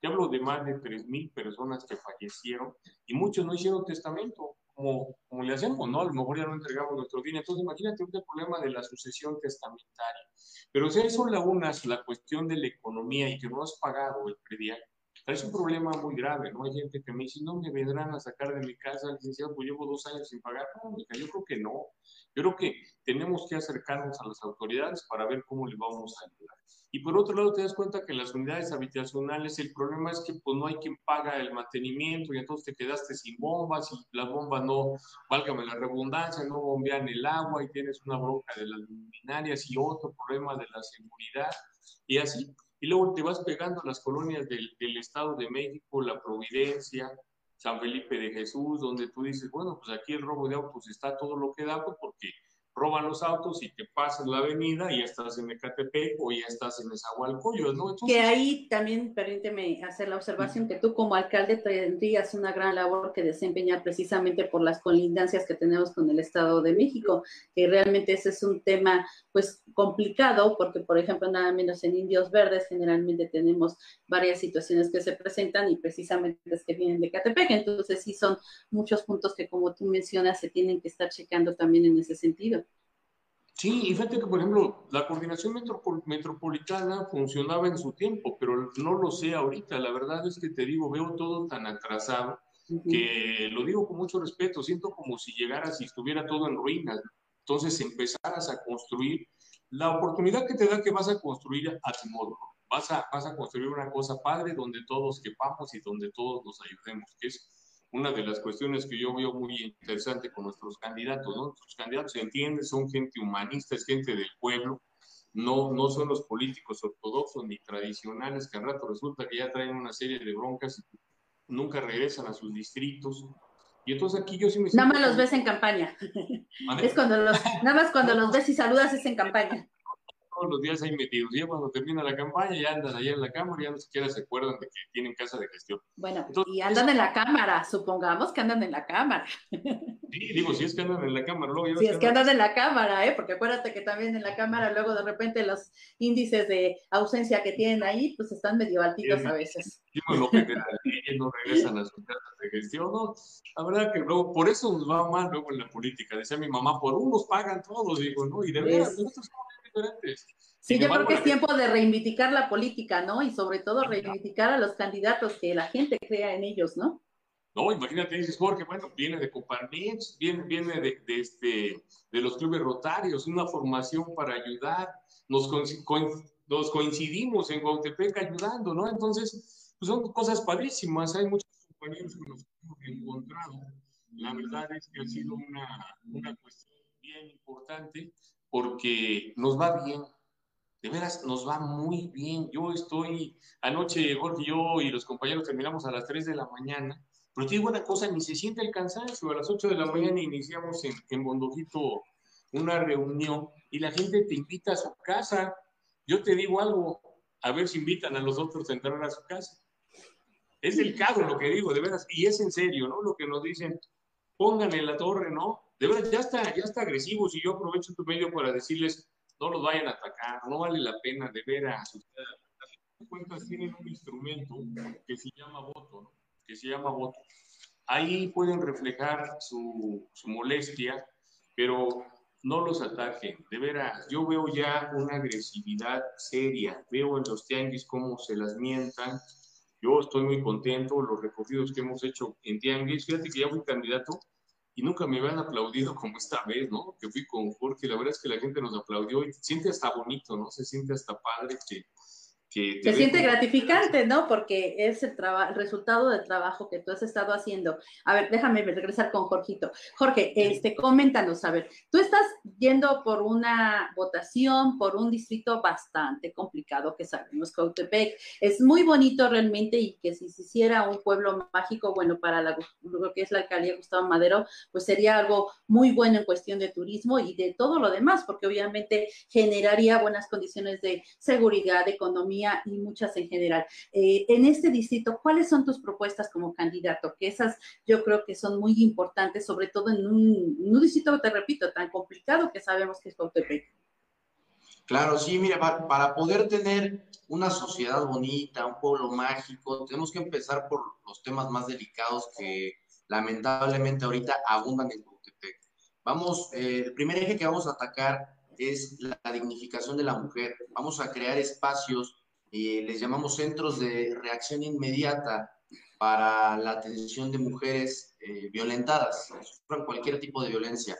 Te hablo de más de 3.000 personas que fallecieron y muchos no hicieron testamento, como, como le hacemos, ¿no? A lo mejor ya no entregamos nuestro dinero. Entonces, imagínate un problema de la sucesión testamentaria. Pero si eso la unas la cuestión de la economía y que no has pagado el predial, es un problema muy grave, ¿no? Hay gente que me dice, no me vendrán a sacar de mi casa, licenciado, pues llevo dos años sin pagar. No, yo creo que no. Yo creo que tenemos que acercarnos a las autoridades para ver cómo le vamos a ayudar. Y por otro lado, te das cuenta que en las unidades habitacionales el problema es que pues no hay quien paga el mantenimiento y entonces te quedaste sin bombas y las bombas no, válgame la redundancia, no bombean el agua y tienes una bronca de las luminarias y otro problema de la seguridad y así. Y luego te vas pegando a las colonias del, del Estado de México, La Providencia, San Felipe de Jesús, donde tú dices, bueno, pues aquí el robo de autos está todo lo que da, pues porque roban los autos y te pasas la avenida y ya estás en Ecatepec o ya estás en Esahualcoyo, ¿no? Entonces, que ahí también, permíteme hacer la observación, que tú como alcalde tendrías una gran labor que desempeñar precisamente por las colindancias que tenemos con el Estado de México, que realmente ese es un tema pues complicado, porque por ejemplo, nada menos en Indios Verdes generalmente tenemos varias situaciones que se presentan y precisamente es que vienen de Ecatepec, entonces sí son muchos puntos que como tú mencionas se tienen que estar checando también en ese sentido. Sí, y fíjate que, por ejemplo, la coordinación metropol metropolitana funcionaba en su tiempo, pero no lo sé ahorita. La verdad es que te digo, veo todo tan atrasado uh -huh. que lo digo con mucho respeto. Siento como si llegaras y estuviera todo en ruinas. Entonces empezaras a construir la oportunidad que te da que vas a construir a tu modo. Vas a, vas a construir una cosa padre donde todos quepamos y donde todos nos ayudemos, que es una de las cuestiones que yo veo muy interesante con nuestros candidatos, ¿no? Nuestros candidatos se entienden, son gente humanista, es gente del pueblo, no, no son los políticos ortodoxos ni tradicionales que al rato resulta que ya traen una serie de broncas y nunca regresan a sus distritos. Y entonces aquí yo sí me... Nada más los ves en campaña. Es cuando los, nada más cuando los ves y saludas es en campaña. Todos los días ahí metidos. Ya cuando termina la campaña, ya andan allá en la Cámara, ya no siquiera se acuerdan de que tienen casa de gestión. Bueno, Entonces, y andan en la Cámara, supongamos que andan en la Cámara. Sí, digo, si es que andan en la Cámara, luego ya Si es que andan- andan en la Cámara, ¿eh? Porque acuérdate que también en la Cámara luego de repente los índices de ausencia que tienen ahí, pues están medio altitos a veces. Digo, lo que te la ley, no regresan a sus casas de gestión, ¿no? La verdad que luego, por eso nos va mal luego en la política. Decía mi mamá, por unos pagan todos, digo, ¿no? Y de veras, nosotros somos diferentes. Sí, yo creo que es tiempo de reivindicar la política, ¿no? Y sobre todo reivindicar a los candidatos, que la gente crea en ellos, ¿no? No, imagínate, dices, Jorge, bueno, viene de Coparmex, viene, viene de, de este, de los clubes rotarios, una formación para ayudar, nos, nos coincidimos en Guautepec ayudando, ¿no? Entonces, pues son cosas padrísimas, hay muchos compañeros que hemos encontrado. La verdad es que ha sido una, una cuestión bien importante porque nos va bien, de veras, nos va muy bien. Yo estoy, anoche Jorge y yo y los compañeros terminamos a las 3 de la mañana, pero te digo una cosa, ni se siente el cansancio. A las 8 de la mañana iniciamos en, en Bondojito una reunión y la gente te invita a su casa. Yo te digo algo, a ver si invitan a los otros a entrar a su casa. Es delicado lo que digo, de veras, y es en serio, ¿no? Lo que nos dicen, pónganle la torre, ¿no? De veras, ya está, ya está agresivo. Si yo aprovecho tu medio para decirles, no los vayan a atacar, no vale la pena, de veras. De cuentas, tienen un instrumento que se llama voto, ¿no? Que se llama voto. Ahí pueden reflejar su, su molestia, pero no los ataquen, de veras. Yo veo ya una agresividad seria, veo en los tianguis cómo se las mientan. Yo estoy muy contento, los recorridos que hemos hecho en tianguis, fíjate que ya fui candidato y nunca me habían aplaudido como esta vez, ¿no? Que fui con Jorge, la verdad es que la gente nos aplaudió y se siente hasta bonito, ¿no? Se siente hasta padre que... que Se siente gratificante, ¿no? Porque es el, el resultado del trabajo que tú has estado haciendo. A ver, déjame regresar con Jorgito. Jorge, este, coméntanos, a ver, tú estás yendo por una votación, por un distrito bastante complicado que sabemos, Cautepec. Es muy bonito realmente y que si se hiciera un pueblo mágico, bueno, para la- lo que es la alcaldía Gustavo Madero, pues sería algo muy bueno en cuestión de turismo y de todo lo demás, porque obviamente generaría buenas condiciones de seguridad, de economía y muchas en general. Eh, en este distrito, ¿cuáles son tus propuestas como candidato? Que esas yo creo que son muy importantes, sobre todo en un, distrito, te repito, tan complicado que sabemos que es Cautepec. Claro, sí, mira, pa- para poder tener una sociedad bonita, un pueblo mágico, tenemos que empezar por los temas más delicados que lamentablemente ahorita abundan en Cautepec. Vamos, eh, el primer eje que vamos a atacar es la dignificación de la mujer. Vamos a crear espacios, eh, les llamamos centros de reacción inmediata para la atención de mujeres eh, violentadas, que sufran cualquier tipo de violencia.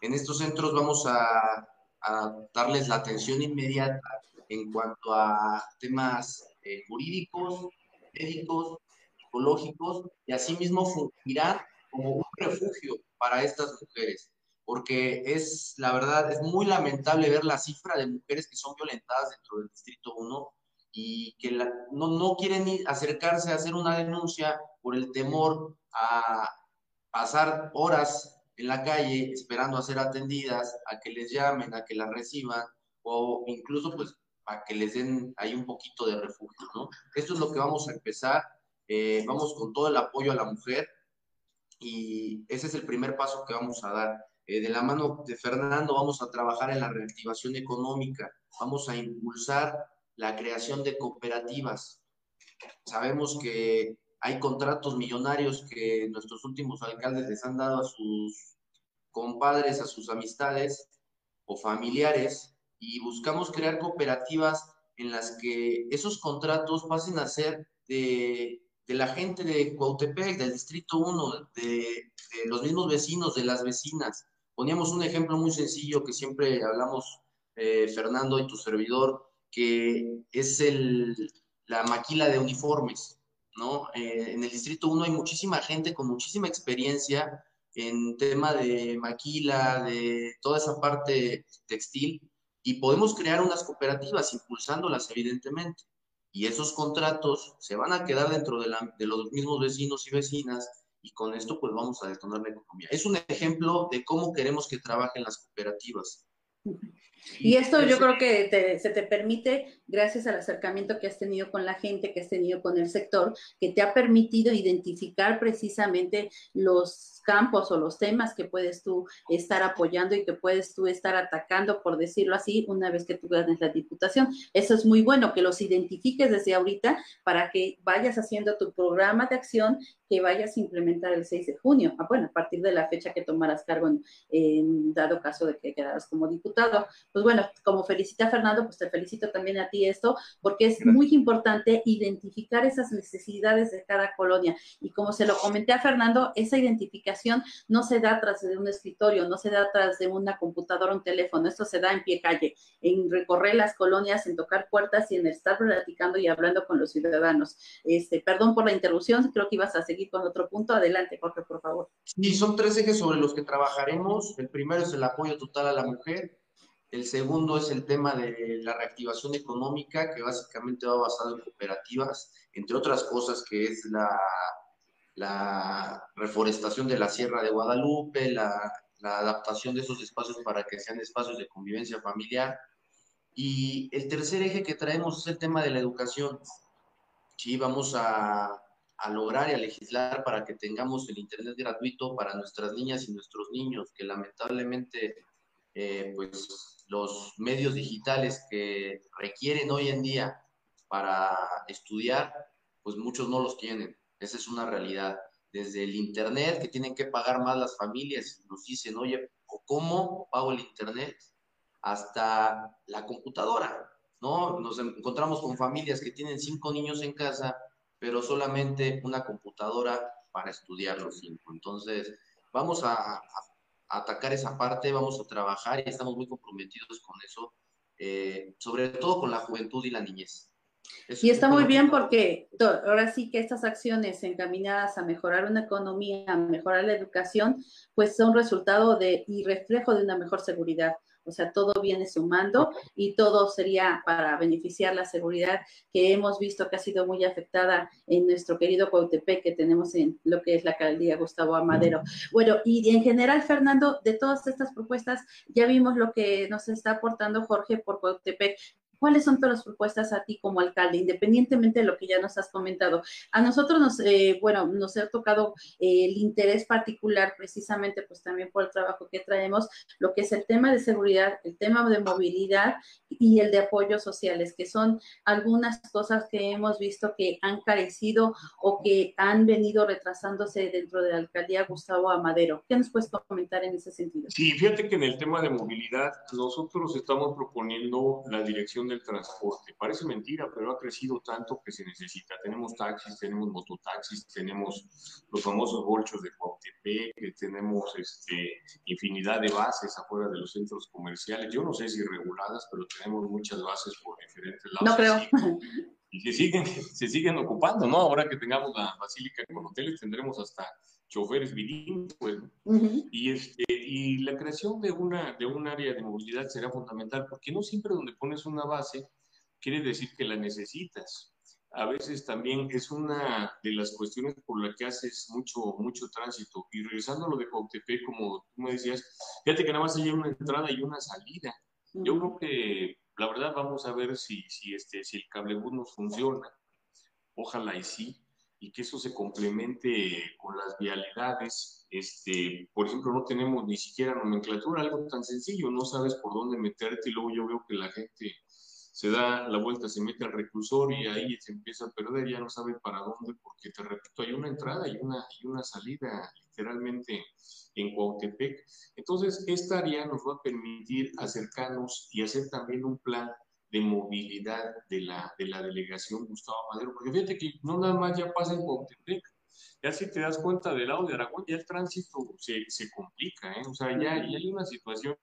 En estos centros vamos a a darles la atención inmediata en cuanto a temas eh, jurídicos, médicos, psicológicos, y asimismo fungirán como un refugio para estas mujeres, porque es, la verdad, es muy lamentable ver la cifra de mujeres que son violentadas dentro del Distrito 1 y que la- no, no quieren acercarse a hacer una denuncia por el temor a pasar horas en la calle esperando a ser atendidas, a que les llamen, a que las reciban, o incluso pues a que les den ahí un poquito de refugio, ¿no? Esto es lo que vamos a empezar, eh, vamos con todo el apoyo a la mujer y ese es el primer paso que vamos a dar. Eh, de la mano de Fernando vamos a trabajar en la reactivación económica, vamos a impulsar la creación de cooperativas. Sabemos que hay contratos millonarios que nuestros últimos alcaldes les han dado a sus compadres, a sus amistades o familiares y buscamos crear cooperativas en las que esos contratos pasen a ser de, de la gente de Cuautepec, del Distrito 1, de, los mismos vecinos, de las vecinas. Poníamos un ejemplo muy sencillo que siempre hablamos, eh, Fernando y tu servidor, que es el, la maquila de uniformes. ¿no? Eh, en el Distrito 1 hay muchísima gente con muchísima experiencia en tema de maquila, de toda esa parte textil, y podemos crear unas cooperativas impulsándolas, evidentemente. Y esos contratos se van a quedar dentro de, la, de los mismos vecinos y vecinas, y con esto pues vamos a detonar la economía. Es un ejemplo de cómo queremos que trabajen las cooperativas. Y esto yo creo que te, se te permite, gracias al acercamiento que has tenido con la gente, que has tenido con el sector, que te ha permitido identificar precisamente los campos o los temas que puedes tú estar apoyando y que puedes tú estar atacando, por decirlo así, una vez que tú ganes la diputación. Eso es muy bueno, que los identifiques desde ahorita para que vayas haciendo tu programa de acción que vayas a implementar el 6 de junio. Ah, bueno, a partir de la fecha que tomarás cargo en, en dado caso de que quedaras como diputado pues bueno, como felicita Fernando, pues te felicito también a ti esto, porque es muy importante identificar esas necesidades de cada colonia. Y como se lo comenté a Fernando, esa identificación no se da tras de un escritorio, no se da tras de una computadora o un teléfono, esto se da en pie calle, en recorrer las colonias, en tocar puertas y en estar platicando y hablando con los ciudadanos. Este, perdón por la interrupción, creo que ibas a seguir con otro punto. Adelante, Jorge, por favor. Sí, son tres ejes sobre los que trabajaremos. El primero es el apoyo total a la mujer. El segundo es el tema de la reactivación económica, que básicamente va basado en cooperativas, entre otras cosas, que es la, reforestación de la Sierra de Guadalupe, la, adaptación de esos espacios para que sean espacios de convivencia familiar. Y el tercer eje que traemos es el tema de la educación. Sí, vamos a, a lograr y a legislar para que tengamos el Internet gratuito para nuestras niñas y nuestros niños, que lamentablemente eh, pues los medios digitales que requieren hoy en día para estudiar, pues muchos no los tienen. Esa es una realidad. Desde el Internet, que tienen que pagar más las familias, nos dicen, oye, ¿cómo pago el Internet? Hasta la computadora, ¿no? Nos encontramos con familias que tienen cinco niños en casa, pero solamente una computadora para estudiar los cinco. Entonces, vamos a, a atacar esa parte, vamos a trabajar y estamos muy comprometidos con eso, eh, sobre todo con la juventud y la niñez. Eso y está muy bien porque ahora sí que estas acciones encaminadas a mejorar una economía, a mejorar la educación, pues son resultado de y reflejo de una mejor seguridad. O sea, todo viene sumando y todo sería para beneficiar la seguridad que hemos visto que ha sido muy afectada en nuestro querido Cuautepec que tenemos en lo que es la alcaldía Gustavo Amadero. Bueno, y en general, Fernando, de todas estas propuestas, ya vimos lo que nos está aportando Jorge por Cuautepec, ¿Cuáles son todas las propuestas a ti como alcalde, independientemente de lo que ya nos has comentado? A nosotros nos, eh, bueno, nos ha tocado eh, el interés particular precisamente pues también por el trabajo que traemos, lo que es el tema de seguridad, el tema de movilidad y el de apoyos sociales, que son algunas cosas que hemos visto que han carecido o que han venido retrasándose dentro de la alcaldía Gustavo Amadero. ¿Qué nos puedes comentar en ese sentido? Sí, fíjate que en el tema de movilidad nosotros estamos proponiendo la dirección de transporte. Parece mentira, pero ha crecido tanto que se necesita. Tenemos taxis, tenemos mototaxis, tenemos los famosos bolchos de Cuautepec, tenemos este, infinidad de bases afuera de los centros comerciales. Yo no sé si reguladas, pero tenemos muchas bases por diferentes lados. No creo. Y se siguen, se siguen ocupando, ¿no? Ahora que tengamos la basílica con hoteles, tendremos hasta choferes bilingües. Pues, uh -huh. y, este, y la creación de, una, de un área de movilidad será fundamental, porque no siempre donde pones una base quiere decir que la necesitas. A veces también es una de las cuestiones por las que haces mucho, mucho tránsito. Y regresando a lo de Cautepec, como tú me decías, fíjate que nada más hay una entrada y una salida. Uh -huh. Yo creo que la verdad vamos a ver si, si, este, si el cablebús nos funciona. Ojalá y sí y que eso se complemente con las vialidades. Este, por ejemplo, no tenemos ni siquiera nomenclatura, algo tan sencillo, no sabes por dónde meterte y luego yo veo que la gente se da la vuelta, se mete al reclusor y ahí se empieza a perder, ya no sabe para dónde, porque te repito, hay una entrada y una, y una salida literalmente en Cuautepec. Entonces, esta área nos va a permitir acercarnos y hacer también un plan de movilidad de la, de la delegación Gustavo Madero, porque fíjate que no nada más ya pasa en Cuautepec, ya si te das cuenta del lado de Aragón, ya el tránsito se, se complica, ¿eh? o sea, ya, ya hay una situación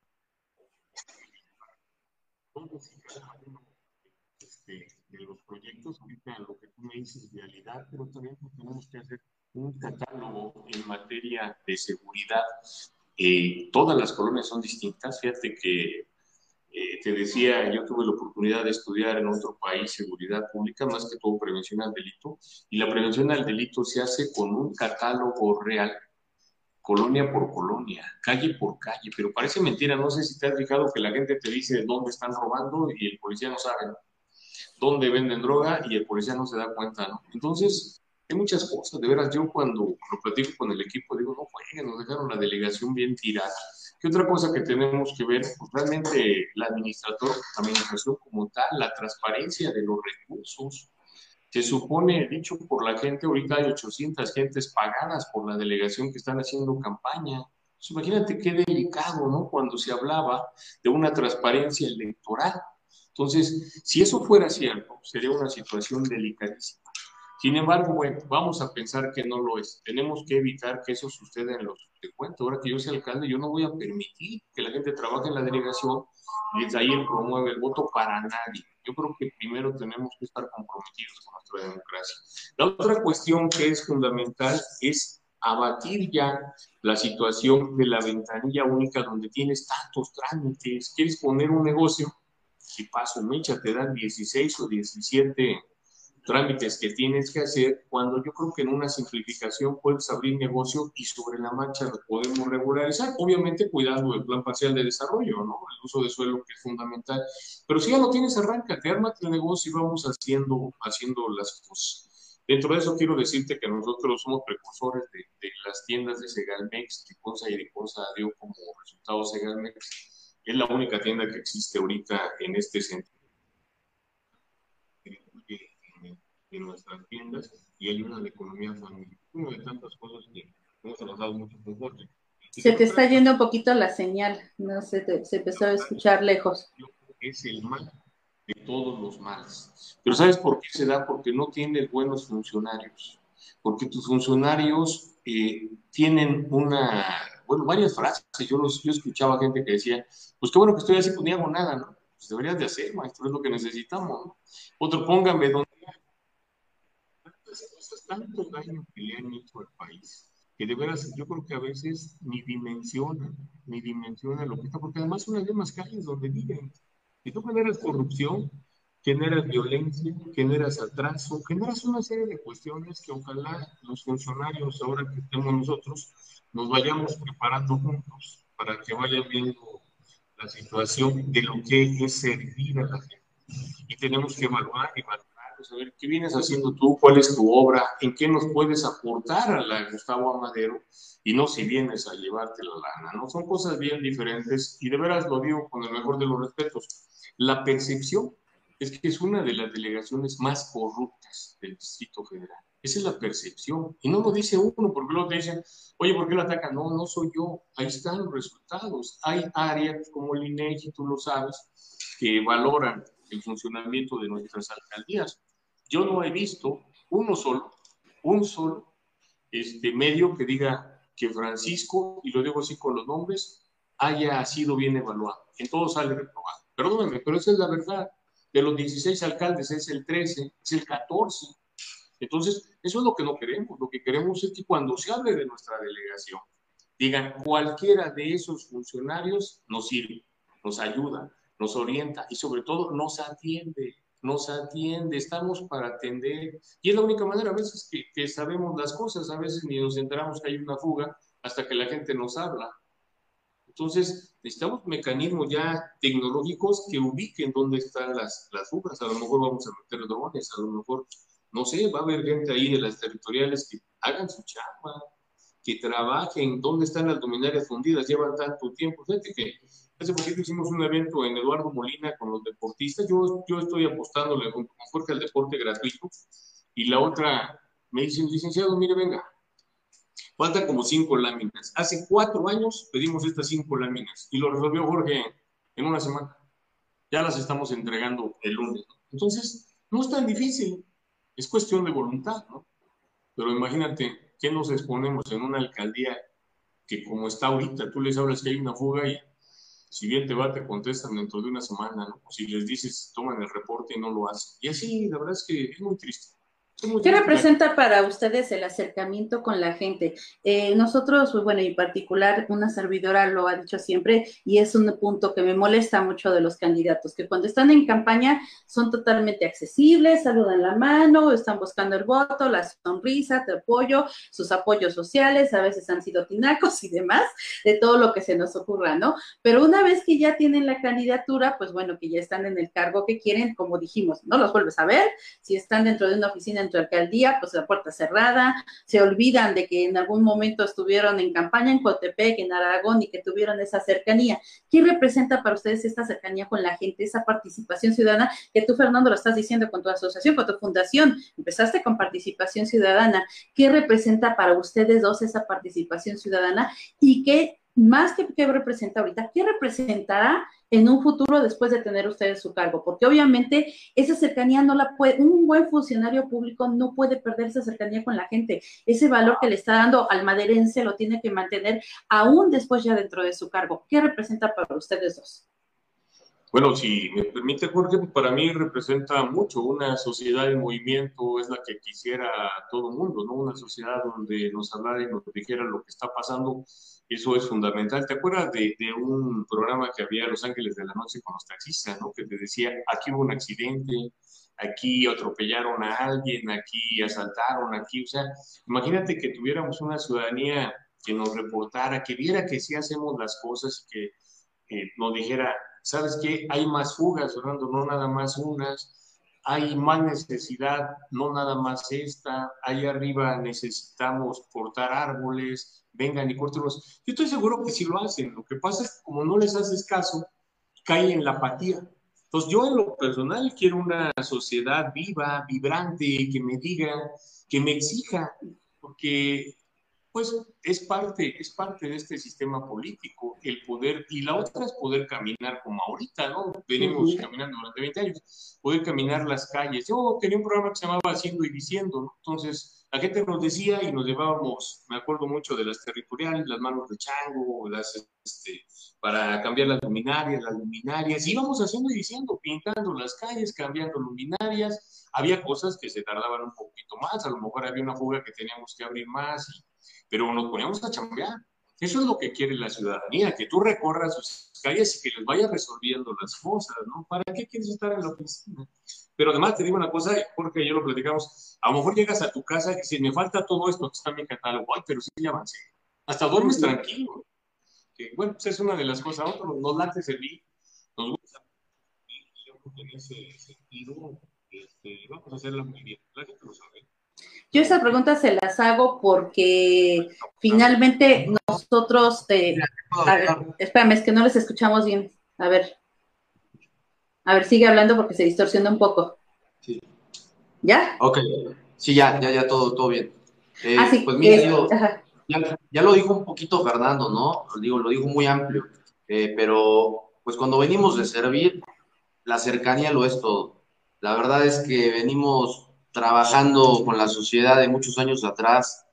este, de los proyectos, ahorita lo que tú me dices, vialidad, pero también tenemos que hacer un catálogo en materia de seguridad. Eh, todas las colonias son distintas, fíjate que eh, te decía, yo tuve la oportunidad de estudiar en otro país seguridad pública, más que todo prevención al delito, y la prevención al delito se hace con un catálogo real colonia por colonia, calle por calle, pero parece mentira, no sé si te has fijado que la gente te dice dónde están robando y el policía no sabe, dónde venden droga y el policía no se da cuenta, ¿no? Entonces, hay muchas cosas, de veras, yo cuando lo platico con el equipo digo, no jueguen, nos dejaron la delegación bien tirada. ¿Qué otra cosa que tenemos que ver? Pues realmente la administración como tal, la transparencia de los recursos, se supone, dicho por la gente, ahorita hay 800 gentes pagadas por la delegación que están haciendo campaña. Pues imagínate qué delicado, ¿no? Cuando se hablaba de una transparencia electoral. Entonces, si eso fuera cierto, sería una situación delicadísima. Sin embargo, bueno, vamos a pensar que no lo es. Tenemos que evitar que eso suceda en los cuento. Ahora que yo sea alcalde, yo no voy a permitir que la gente trabaje en la delegación y desde ahí promueve el voto para nadie. Yo creo que primero tenemos que estar comprometidos con nuestra democracia. La otra cuestión que es fundamental es abatir ya la situación de la ventanilla única donde tienes tantos trámites. ¿Quieres poner un negocio? Si paso mecha te dan 16 o 17 trámites que tienes que hacer cuando yo creo que en una simplificación puedes abrir negocio y sobre la marcha lo podemos regularizar, obviamente cuidando el plan parcial de desarrollo, ¿no? El uso de suelo que es fundamental, pero si ya lo tienes, arráncate, ármate el negocio y vamos haciendo, haciendo las cosas. Dentro de eso quiero decirte que nosotros somos precursores de, de las tiendas de Segalmex, de Consa y de dio como resultado Segalmex. Es la única tienda que existe ahorita en este sentido en nuestras tiendas y ayuda a la economía familiar. Una de tantas cosas que hemos dado mucho confort. Se te está yendo un poquito la señal, no se, te, se empezó a escuchar lejos. Es el mal de todos los males. Pero ¿sabes por qué se da? Porque no tienes buenos funcionarios. Porque tus funcionarios eh, tienen una, bueno, varias frases. Yo, los, yo escuchaba gente que decía, pues qué bueno que estoy así, pues ni hago nada, ¿no? Pues deberías de hacer, maestro, es lo que necesitamos, ¿no? Otro, póngame donde tanto daño que le han hecho al país, que de veras yo creo que a veces ni dimensionan, ni dimensionan lo que está, porque además son las mismas calles donde viven. Si tú generas corrupción, generas violencia, generas atraso, generas una serie de cuestiones que ojalá los funcionarios, ahora que estemos nosotros, nos vayamos preparando juntos para que vayan viendo la situación de lo que es servir a la gente. Y tenemos que evaluar y evaluar saber qué vienes haciendo tú, cuál es tu obra, en qué nos puedes aportar a la Gustavo Amadero y no si vienes a llevarte la lana, ¿no? Son cosas bien diferentes y de veras lo digo con el mejor de los respetos. La percepción es que es una de las delegaciones más corruptas del Distrito Federal. Esa es la percepción. Y no lo dice uno, porque luego te dicen, oye, ¿por qué lo atacan? No, no soy yo. Ahí están los resultados. Hay áreas como el INEGI, tú lo sabes, que valoran el funcionamiento de nuestras alcaldías. Yo no he visto uno solo, un solo este, medio que diga que Francisco, y lo digo así con los nombres, haya sido bien evaluado. En todo sale reprobado. Perdóname, pero esa es la verdad. De los 16 alcaldes es el 13, es el 14. Entonces, eso es lo que no queremos. Lo que queremos es que cuando se hable de nuestra delegación, digan cualquiera de esos funcionarios nos sirve, nos ayuda, nos orienta y sobre todo nos atiende nos atiende, estamos para atender. Y es la única manera a veces que, que, sabemos las cosas, a veces ni nos enteramos que hay una fuga hasta que la gente nos habla. Entonces, necesitamos mecanismos ya tecnológicos que ubiquen dónde están las, las fugas. A lo mejor vamos a meter drones, a lo mejor, no sé, va a haber gente ahí de las territoriales que hagan su chamba, que trabajen, dónde están las luminarias fundidas, llevan tanto tiempo. Fíjate que Hace poquito hicimos un evento en Eduardo Molina con los deportistas. Yo, yo estoy apostándole con, con al deporte gratuito. Y la otra me dice, licenciado, mire, venga, faltan como cinco láminas. Hace cuatro años pedimos estas cinco láminas y lo resolvió Jorge en una semana. Ya las estamos entregando el lunes. ¿no? Entonces, no es tan difícil. Es cuestión de voluntad, ¿no? Pero imagínate, ¿qué nos exponemos en una alcaldía que como está ahorita, tú les hablas que hay una fuga y si bien te va, te contestan dentro de una semana, ¿no? Si les dices, toman el reporte y no lo hacen. Y así, la verdad es que es muy triste. ¿Qué representa para ustedes el acercamiento con la gente? Eh, nosotros, pues, bueno, en particular, una servidora lo ha dicho siempre y es un punto que me molesta mucho de los candidatos, que cuando están en campaña son totalmente accesibles, saludan la mano, están buscando el voto, la sonrisa, te apoyo, sus apoyos sociales, a veces han sido tinacos y demás, de todo lo que se nos ocurra, ¿no? Pero una vez que ya tienen la candidatura, pues bueno, que ya están en el cargo que quieren, como dijimos, no los vuelves a ver, si están dentro de una oficina al alcaldía, pues la puerta cerrada, se olvidan de que en algún momento estuvieron en campaña en Cotepec, en Aragón y que tuvieron esa cercanía. ¿Qué representa para ustedes esta cercanía con la gente, esa participación ciudadana que tú, Fernando, lo estás diciendo con tu asociación, con tu fundación? Empezaste con participación ciudadana. ¿Qué representa para ustedes dos esa participación ciudadana y qué más que qué representa ahorita, qué representará en un futuro después de tener ustedes su cargo, porque obviamente esa cercanía no la puede, un buen funcionario público no puede perder esa cercanía con la gente, ese valor que le está dando al maderense lo tiene que mantener aún después ya dentro de su cargo. ¿Qué representa para ustedes dos? Bueno, si me permite, Jorge, para mí representa mucho. Una sociedad en movimiento es la que quisiera todo el mundo, ¿no? Una sociedad donde nos hablara y nos dijera lo que está pasando. Eso es fundamental. ¿Te acuerdas de, un programa que había Los Ángeles de la Noche con los taxistas, ¿no? Que te decía, aquí hubo un accidente, aquí atropellaron a alguien, aquí asaltaron, aquí, o sea, imagínate que tuviéramos una ciudadanía que nos reportara, que viera que sí hacemos las cosas y que nos dijera, ¿sabes qué? Hay más fugas, Fernando, no nada más unas. Hay más necesidad, no nada más esta. Ahí arriba necesitamos cortar árboles, vengan y córtenlos. Yo estoy seguro que si lo hacen. Lo que pasa es que como no les haces caso, cae en la apatía. Entonces yo en lo personal quiero una sociedad viva, vibrante, que me diga, que me exija, porque pues es parte, es parte de este sistema político, el poder, y la otra es poder caminar como ahorita, ¿no? Venimos caminando durante 20 años, poder caminar las calles. Yo tenía un programa que se llamaba Haciendo y Diciendo, ¿no? Entonces, la gente nos decía y nos llevábamos, me acuerdo mucho de las territoriales, las manos de chango, las, este, para cambiar las luminarias, las luminarias, íbamos haciendo y diciendo, pintando las calles, cambiando luminarias, había cosas que se tardaban un poquito más, a lo mejor había una fuga que teníamos que abrir más y pero nos poníamos a chambear. Eso es lo que quiere la ciudadanía, que tú recorras sus calles y que les vayas resolviendo las cosas, ¿no? ¿Para qué quieres estar en la oficina? Pero además te digo una cosa, porque yo lo platicamos, a lo mejor llegas a tu casa y dices, me falta todo esto que está en mi catálogo, Ay, pero sí ya avancé. Hasta duermes tranquilo. Que, bueno, pues es una de las cosas. Otro, nos late servir, nos gusta. Y yo creo que en ese sentido, este, vamos a hacerla muy bien. La gente lo sabe. Yo esa pregunta se las hago porque finalmente nosotros, eh, a ver, espérame, es que no les escuchamos bien. A ver, a ver, sigue hablando porque se distorsiona un poco. Sí. ¿Ya? Ok, sí, ya, ya, ya, todo, todo bien. Eh, ah, sí. Pues mira, es- digo, ya, ya lo dijo un poquito Fernando, ¿no? Digo, lo dijo muy amplio, eh, pero pues cuando venimos de servir, la cercanía lo es todo. La verdad es que venimos trabajando con la sociedad de muchos años atrás,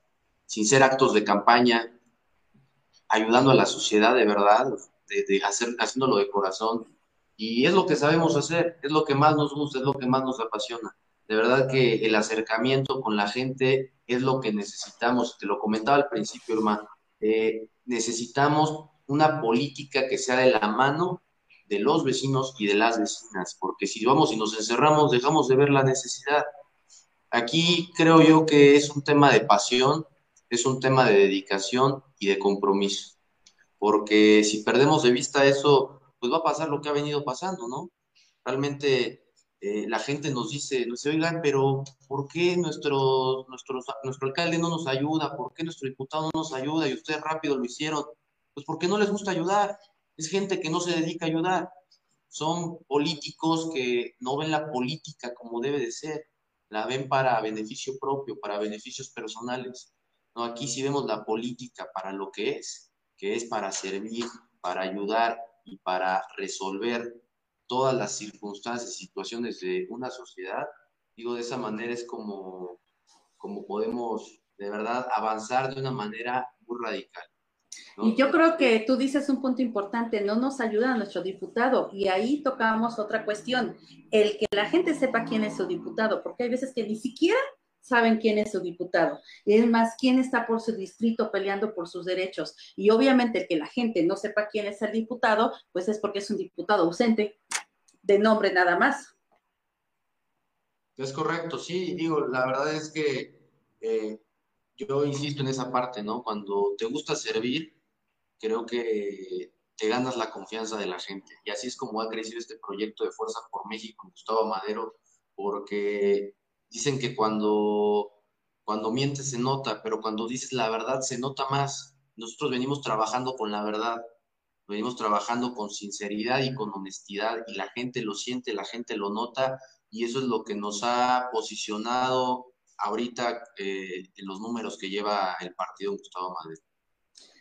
sin ser actos de campaña, ayudando a la sociedad de verdad, de, de hacer, haciéndolo de corazón. Y es lo que sabemos hacer, es lo que más nos gusta, es lo que más nos apasiona. De verdad que el acercamiento con la gente es lo que necesitamos. Te lo comentaba al principio, hermano. Eh, necesitamos una política que sea de la mano de los vecinos y de las vecinas, porque si vamos y nos encerramos, dejamos de ver la necesidad. Aquí creo yo que es un tema de pasión, es un tema de dedicación y de compromiso, porque si perdemos de vista eso, pues va a pasar lo que ha venido pasando, ¿no? Realmente eh, la gente nos dice, nos dice, oigan, pero ¿por qué nuestro, nuestro, nuestro alcalde no nos ayuda? ¿Por qué nuestro diputado no nos ayuda? Y ustedes rápido lo hicieron. Pues porque no les gusta ayudar. Es gente que no se dedica a ayudar. Son políticos que no ven la política como debe de ser. La ven para beneficio propio, para beneficios personales. No, aquí sí vemos la política para lo que es, que es para servir, para ayudar y para resolver todas las circunstancias, situaciones de una sociedad, digo, de esa manera es como, como podemos de verdad avanzar de una manera muy radical. ¿No? Y yo creo que tú dices un punto importante, no nos ayuda nuestro diputado. Y ahí tocamos otra cuestión, el que la gente sepa quién es su diputado, porque hay veces que ni siquiera saben quién es su diputado. Y es más, quién está por su distrito peleando por sus derechos. Y obviamente que la gente no sepa quién es el diputado, pues es porque es un diputado ausente, de nombre nada más. Es correcto, sí, digo, la verdad es que eh, yo insisto en esa parte, ¿no? Cuando te gusta servir, creo que te ganas la confianza de la gente. Y así es como ha crecido este proyecto de Fuerza por México, Gustavo Madero, porque dicen que cuando, cuando mientes se nota, pero cuando dices la verdad se nota más. Nosotros venimos trabajando con la verdad, venimos trabajando con sinceridad y con honestidad, y la gente lo siente, la gente lo nota, y eso es lo que nos ha posicionado ahorita eh, en los números que lleva el partido Gustavo Madero.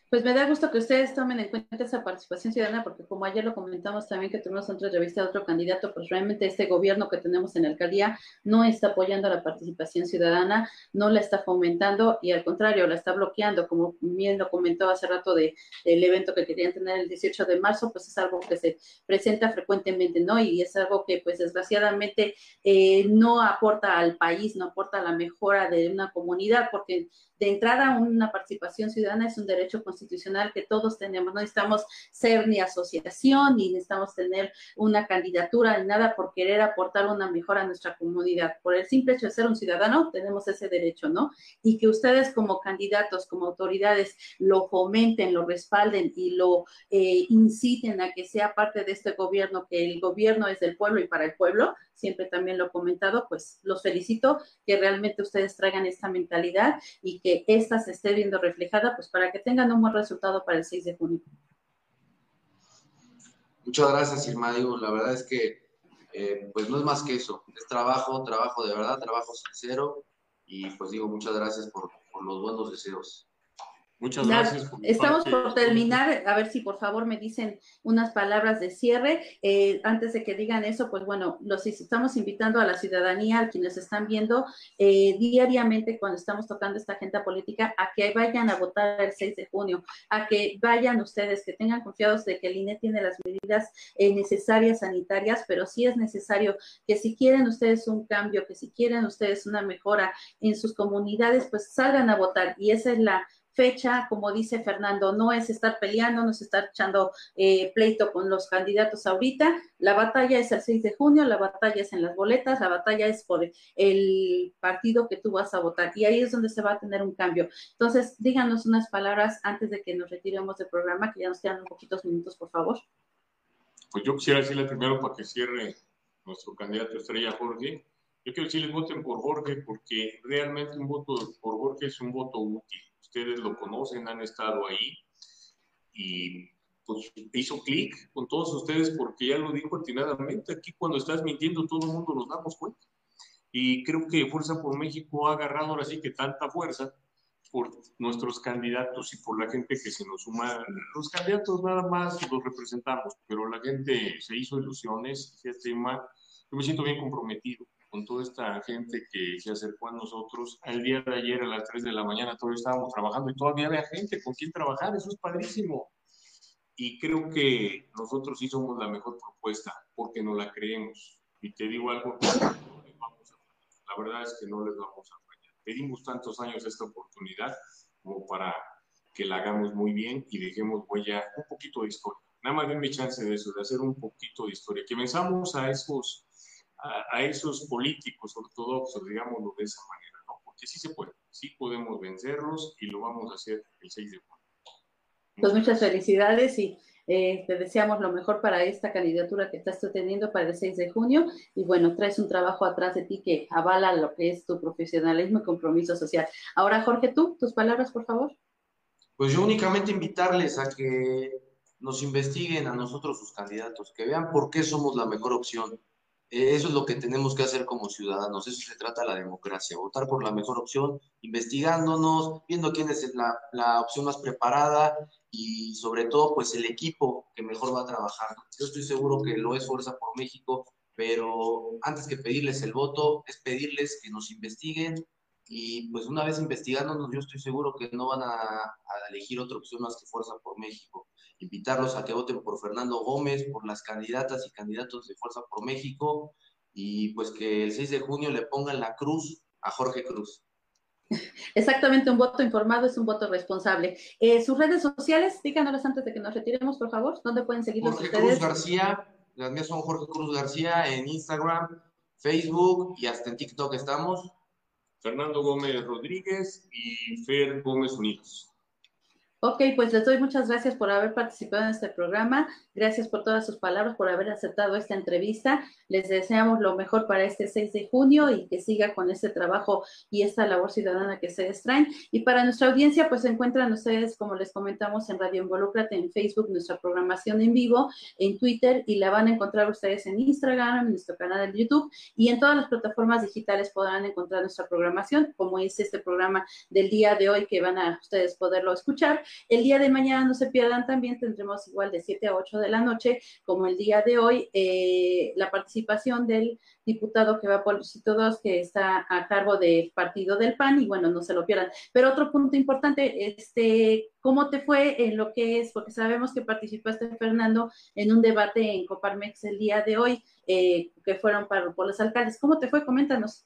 Pues me da gusto que ustedes tomen en cuenta esa participación ciudadana, porque como ayer lo comentamos también que tuvimos otra revista de otro candidato, pues realmente este gobierno que tenemos en la alcaldía no está apoyando la participación ciudadana, no la está fomentando y al contrario, la está bloqueando, como bien lo comentó hace rato de, del evento que querían tener el 18 de marzo, pues es algo que se presenta frecuentemente, ¿no? Y es algo que pues desgraciadamente eh, no aporta al país, no aporta a la mejora de una comunidad, porque de entrada una participación ciudadana es un derecho constitucional que todos tenemos. No necesitamos ser ni asociación, ni necesitamos tener una candidatura, ni nada por querer aportar una mejora a nuestra comunidad. Por el simple hecho de ser un ciudadano, tenemos ese derecho, ¿no? Y que ustedes como candidatos, como autoridades, lo fomenten, lo respalden y lo eh, inciten a que sea parte de este gobierno, que el gobierno es del pueblo y para el pueblo, siempre también lo he comentado, pues los felicito que realmente ustedes traigan esta mentalidad y que esta se esté viendo reflejada, pues para que tengan un buen resultado para el 6 de junio. Muchas gracias, Irma. Digo, la verdad es que, eh, pues no es más que eso. Es trabajo, trabajo de verdad, trabajo sincero. Y pues digo, muchas gracias por, por los buenos deseos. Muchas gracias. Por Estamos por terminar, a ver si por favor me dicen unas palabras de cierre. Eh, antes de que digan eso, pues bueno, los estamos invitando a la ciudadanía, a quienes están viendo eh, diariamente cuando estamos tocando esta agenda política, a que vayan a votar el 6 de junio, a que vayan ustedes, que tengan confiados de que el INE tiene las medidas eh, necesarias sanitarias, pero sí es necesario que si quieren ustedes un cambio, que si quieren ustedes una mejora en sus comunidades, pues salgan a votar. Y esa es la fecha, como dice Fernando, no es estar peleando, no es estar echando eh, pleito con los candidatos ahorita. La batalla es el 6 de junio, la batalla es en las boletas, la batalla es por el partido que tú vas a votar y ahí es donde se va a tener un cambio. Entonces, díganos unas palabras antes de que nos retiremos del programa, que ya nos quedan un poquitos minutos, por favor. Pues yo quisiera decirle primero para que cierre nuestro candidato estrella Jorge. Yo quiero decirles voten por Jorge porque realmente un voto por Jorge es un voto útil ustedes lo conocen, han estado ahí y pues hizo clic con todos ustedes porque ya lo dijo atinadamente, aquí cuando estás mintiendo todo el mundo nos damos cuenta. Y creo que Fuerza por México ha agarrado ahora sí que tanta fuerza por nuestros candidatos y por la gente que se nos suma. Los candidatos nada más los representamos, pero la gente se hizo ilusiones, ese tema, yo me siento bien comprometido con toda esta gente que se acercó a nosotros. El día de ayer a las 3 de la mañana todavía estábamos trabajando y todavía había gente con quien trabajar, eso es padrísimo. Y creo que nosotros sí somos la mejor propuesta porque no la creemos. Y te digo algo, la verdad es que no les vamos a fallar. Pedimos tantos años esta oportunidad como para que la hagamos muy bien y dejemos huella un poquito de historia. Nada más denme chance de eso, de hacer un poquito de historia. Que pensamos a esos a, esos políticos ortodoxos, digámoslo de esa manera, ¿no? Porque sí se puede, sí podemos vencerlos y lo vamos a hacer el 6 de junio. Pues muchas felicidades y eh, te deseamos lo mejor para esta candidatura que estás teniendo para el 6 de junio. Y bueno, traes un trabajo atrás de ti que avala lo que es tu profesionalismo y compromiso social. Ahora, Jorge, tú, tus palabras, por favor. Pues yo únicamente invitarles a que nos investiguen a nosotros sus candidatos, que vean por qué somos la mejor opción, eso es lo que tenemos que hacer como ciudadanos, eso se trata la democracia, votar por la mejor opción, investigándonos, viendo quién es la, la, opción más preparada y sobre todo pues el equipo que mejor va a trabajar. Yo estoy seguro que lo es Fuerza por México, pero antes que pedirles el voto, es pedirles que nos investiguen y pues una vez investigándonos, yo estoy seguro que no van a, a elegir otra opción más que Fuerza por México invitarlos a que voten por Fernando Gómez, por las candidatas y candidatos de Fuerza por México, y pues que el 6 de junio le pongan la cruz a Jorge Cruz. Exactamente, un voto informado es un voto responsable. Eh, sus redes sociales, díganos antes de que nos retiremos, por favor, ¿dónde pueden seguirlos Jorge ustedes? Cruz García, las mías son Jorge Cruz García en Instagram, Facebook y hasta en TikTok estamos. Fernando Gómez Rodríguez y Fer Gómez Unidos. Ok, pues les doy muchas gracias por haber participado en este programa. Gracias por todas sus palabras, por haber aceptado esta entrevista. Les deseamos lo mejor para este 6 de junio y que siga con este trabajo y esta labor ciudadana que se extraen. Y para nuestra audiencia, pues se encuentran ustedes, como les comentamos, en Radio Involúcrate, en Facebook, nuestra programación en vivo, en Twitter y la van a encontrar ustedes en Instagram, en nuestro canal de YouTube y en todas las plataformas digitales podrán encontrar nuestra programación, como es este programa del día de hoy que van a ustedes poderlo escuchar. El día de mañana no se pierdan también, tendremos igual de 7 a 8 de la noche, como el día de hoy, eh, la participación del diputado que va por el Distrito 2, que está a cargo del partido del PAN, y bueno, no se lo pierdan. Pero otro punto importante, este, ¿cómo te fue en lo que es? Porque sabemos que participaste, Fernando, en un debate en Coparmex el día de hoy, eh, que fueron para, por los alcaldes. ¿Cómo te fue? Coméntanos.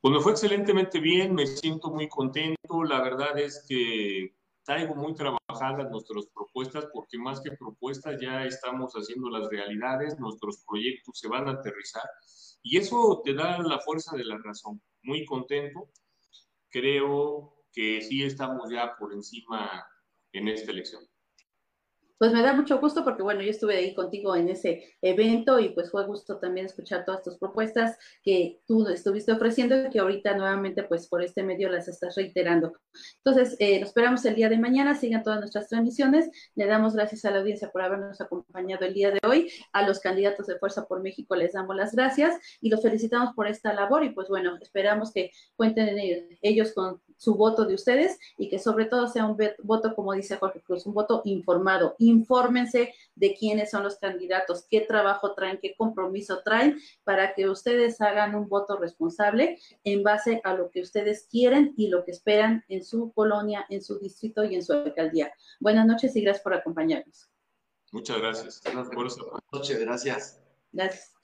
Pues me fue excelentemente bien, me siento muy contento. La verdad es que traigo muy trabajadas nuestras propuestas porque más que propuestas ya estamos haciendo las realidades, nuestros proyectos se van a aterrizar y eso te da la fuerza de la razón. Muy contento. Creo que sí estamos ya por encima en esta elección. Pues me da mucho gusto porque, bueno, yo estuve ahí contigo en ese evento y pues fue gusto también escuchar todas tus propuestas que tú estuviste ofreciendo y que ahorita nuevamente pues por este medio las estás reiterando. Entonces, eh, lo esperamos el día de mañana, sigan todas nuestras transmisiones. Le damos gracias a la audiencia por habernos acompañado el día de hoy. A los candidatos de Fuerza por México les damos las gracias y los felicitamos por esta labor y pues bueno, esperamos que cuenten ellos con su voto de ustedes y que sobre todo sea un voto, como dice Jorge Cruz, un voto informado. Infórmense de quiénes son los candidatos, qué trabajo traen, qué compromiso traen, para que ustedes hagan un voto responsable en base a lo que ustedes quieren y lo que esperan en su colonia, en su distrito y en su alcaldía. Buenas noches y gracias por acompañarnos. Muchas gracias. Buenas noches, gracias. Gracias.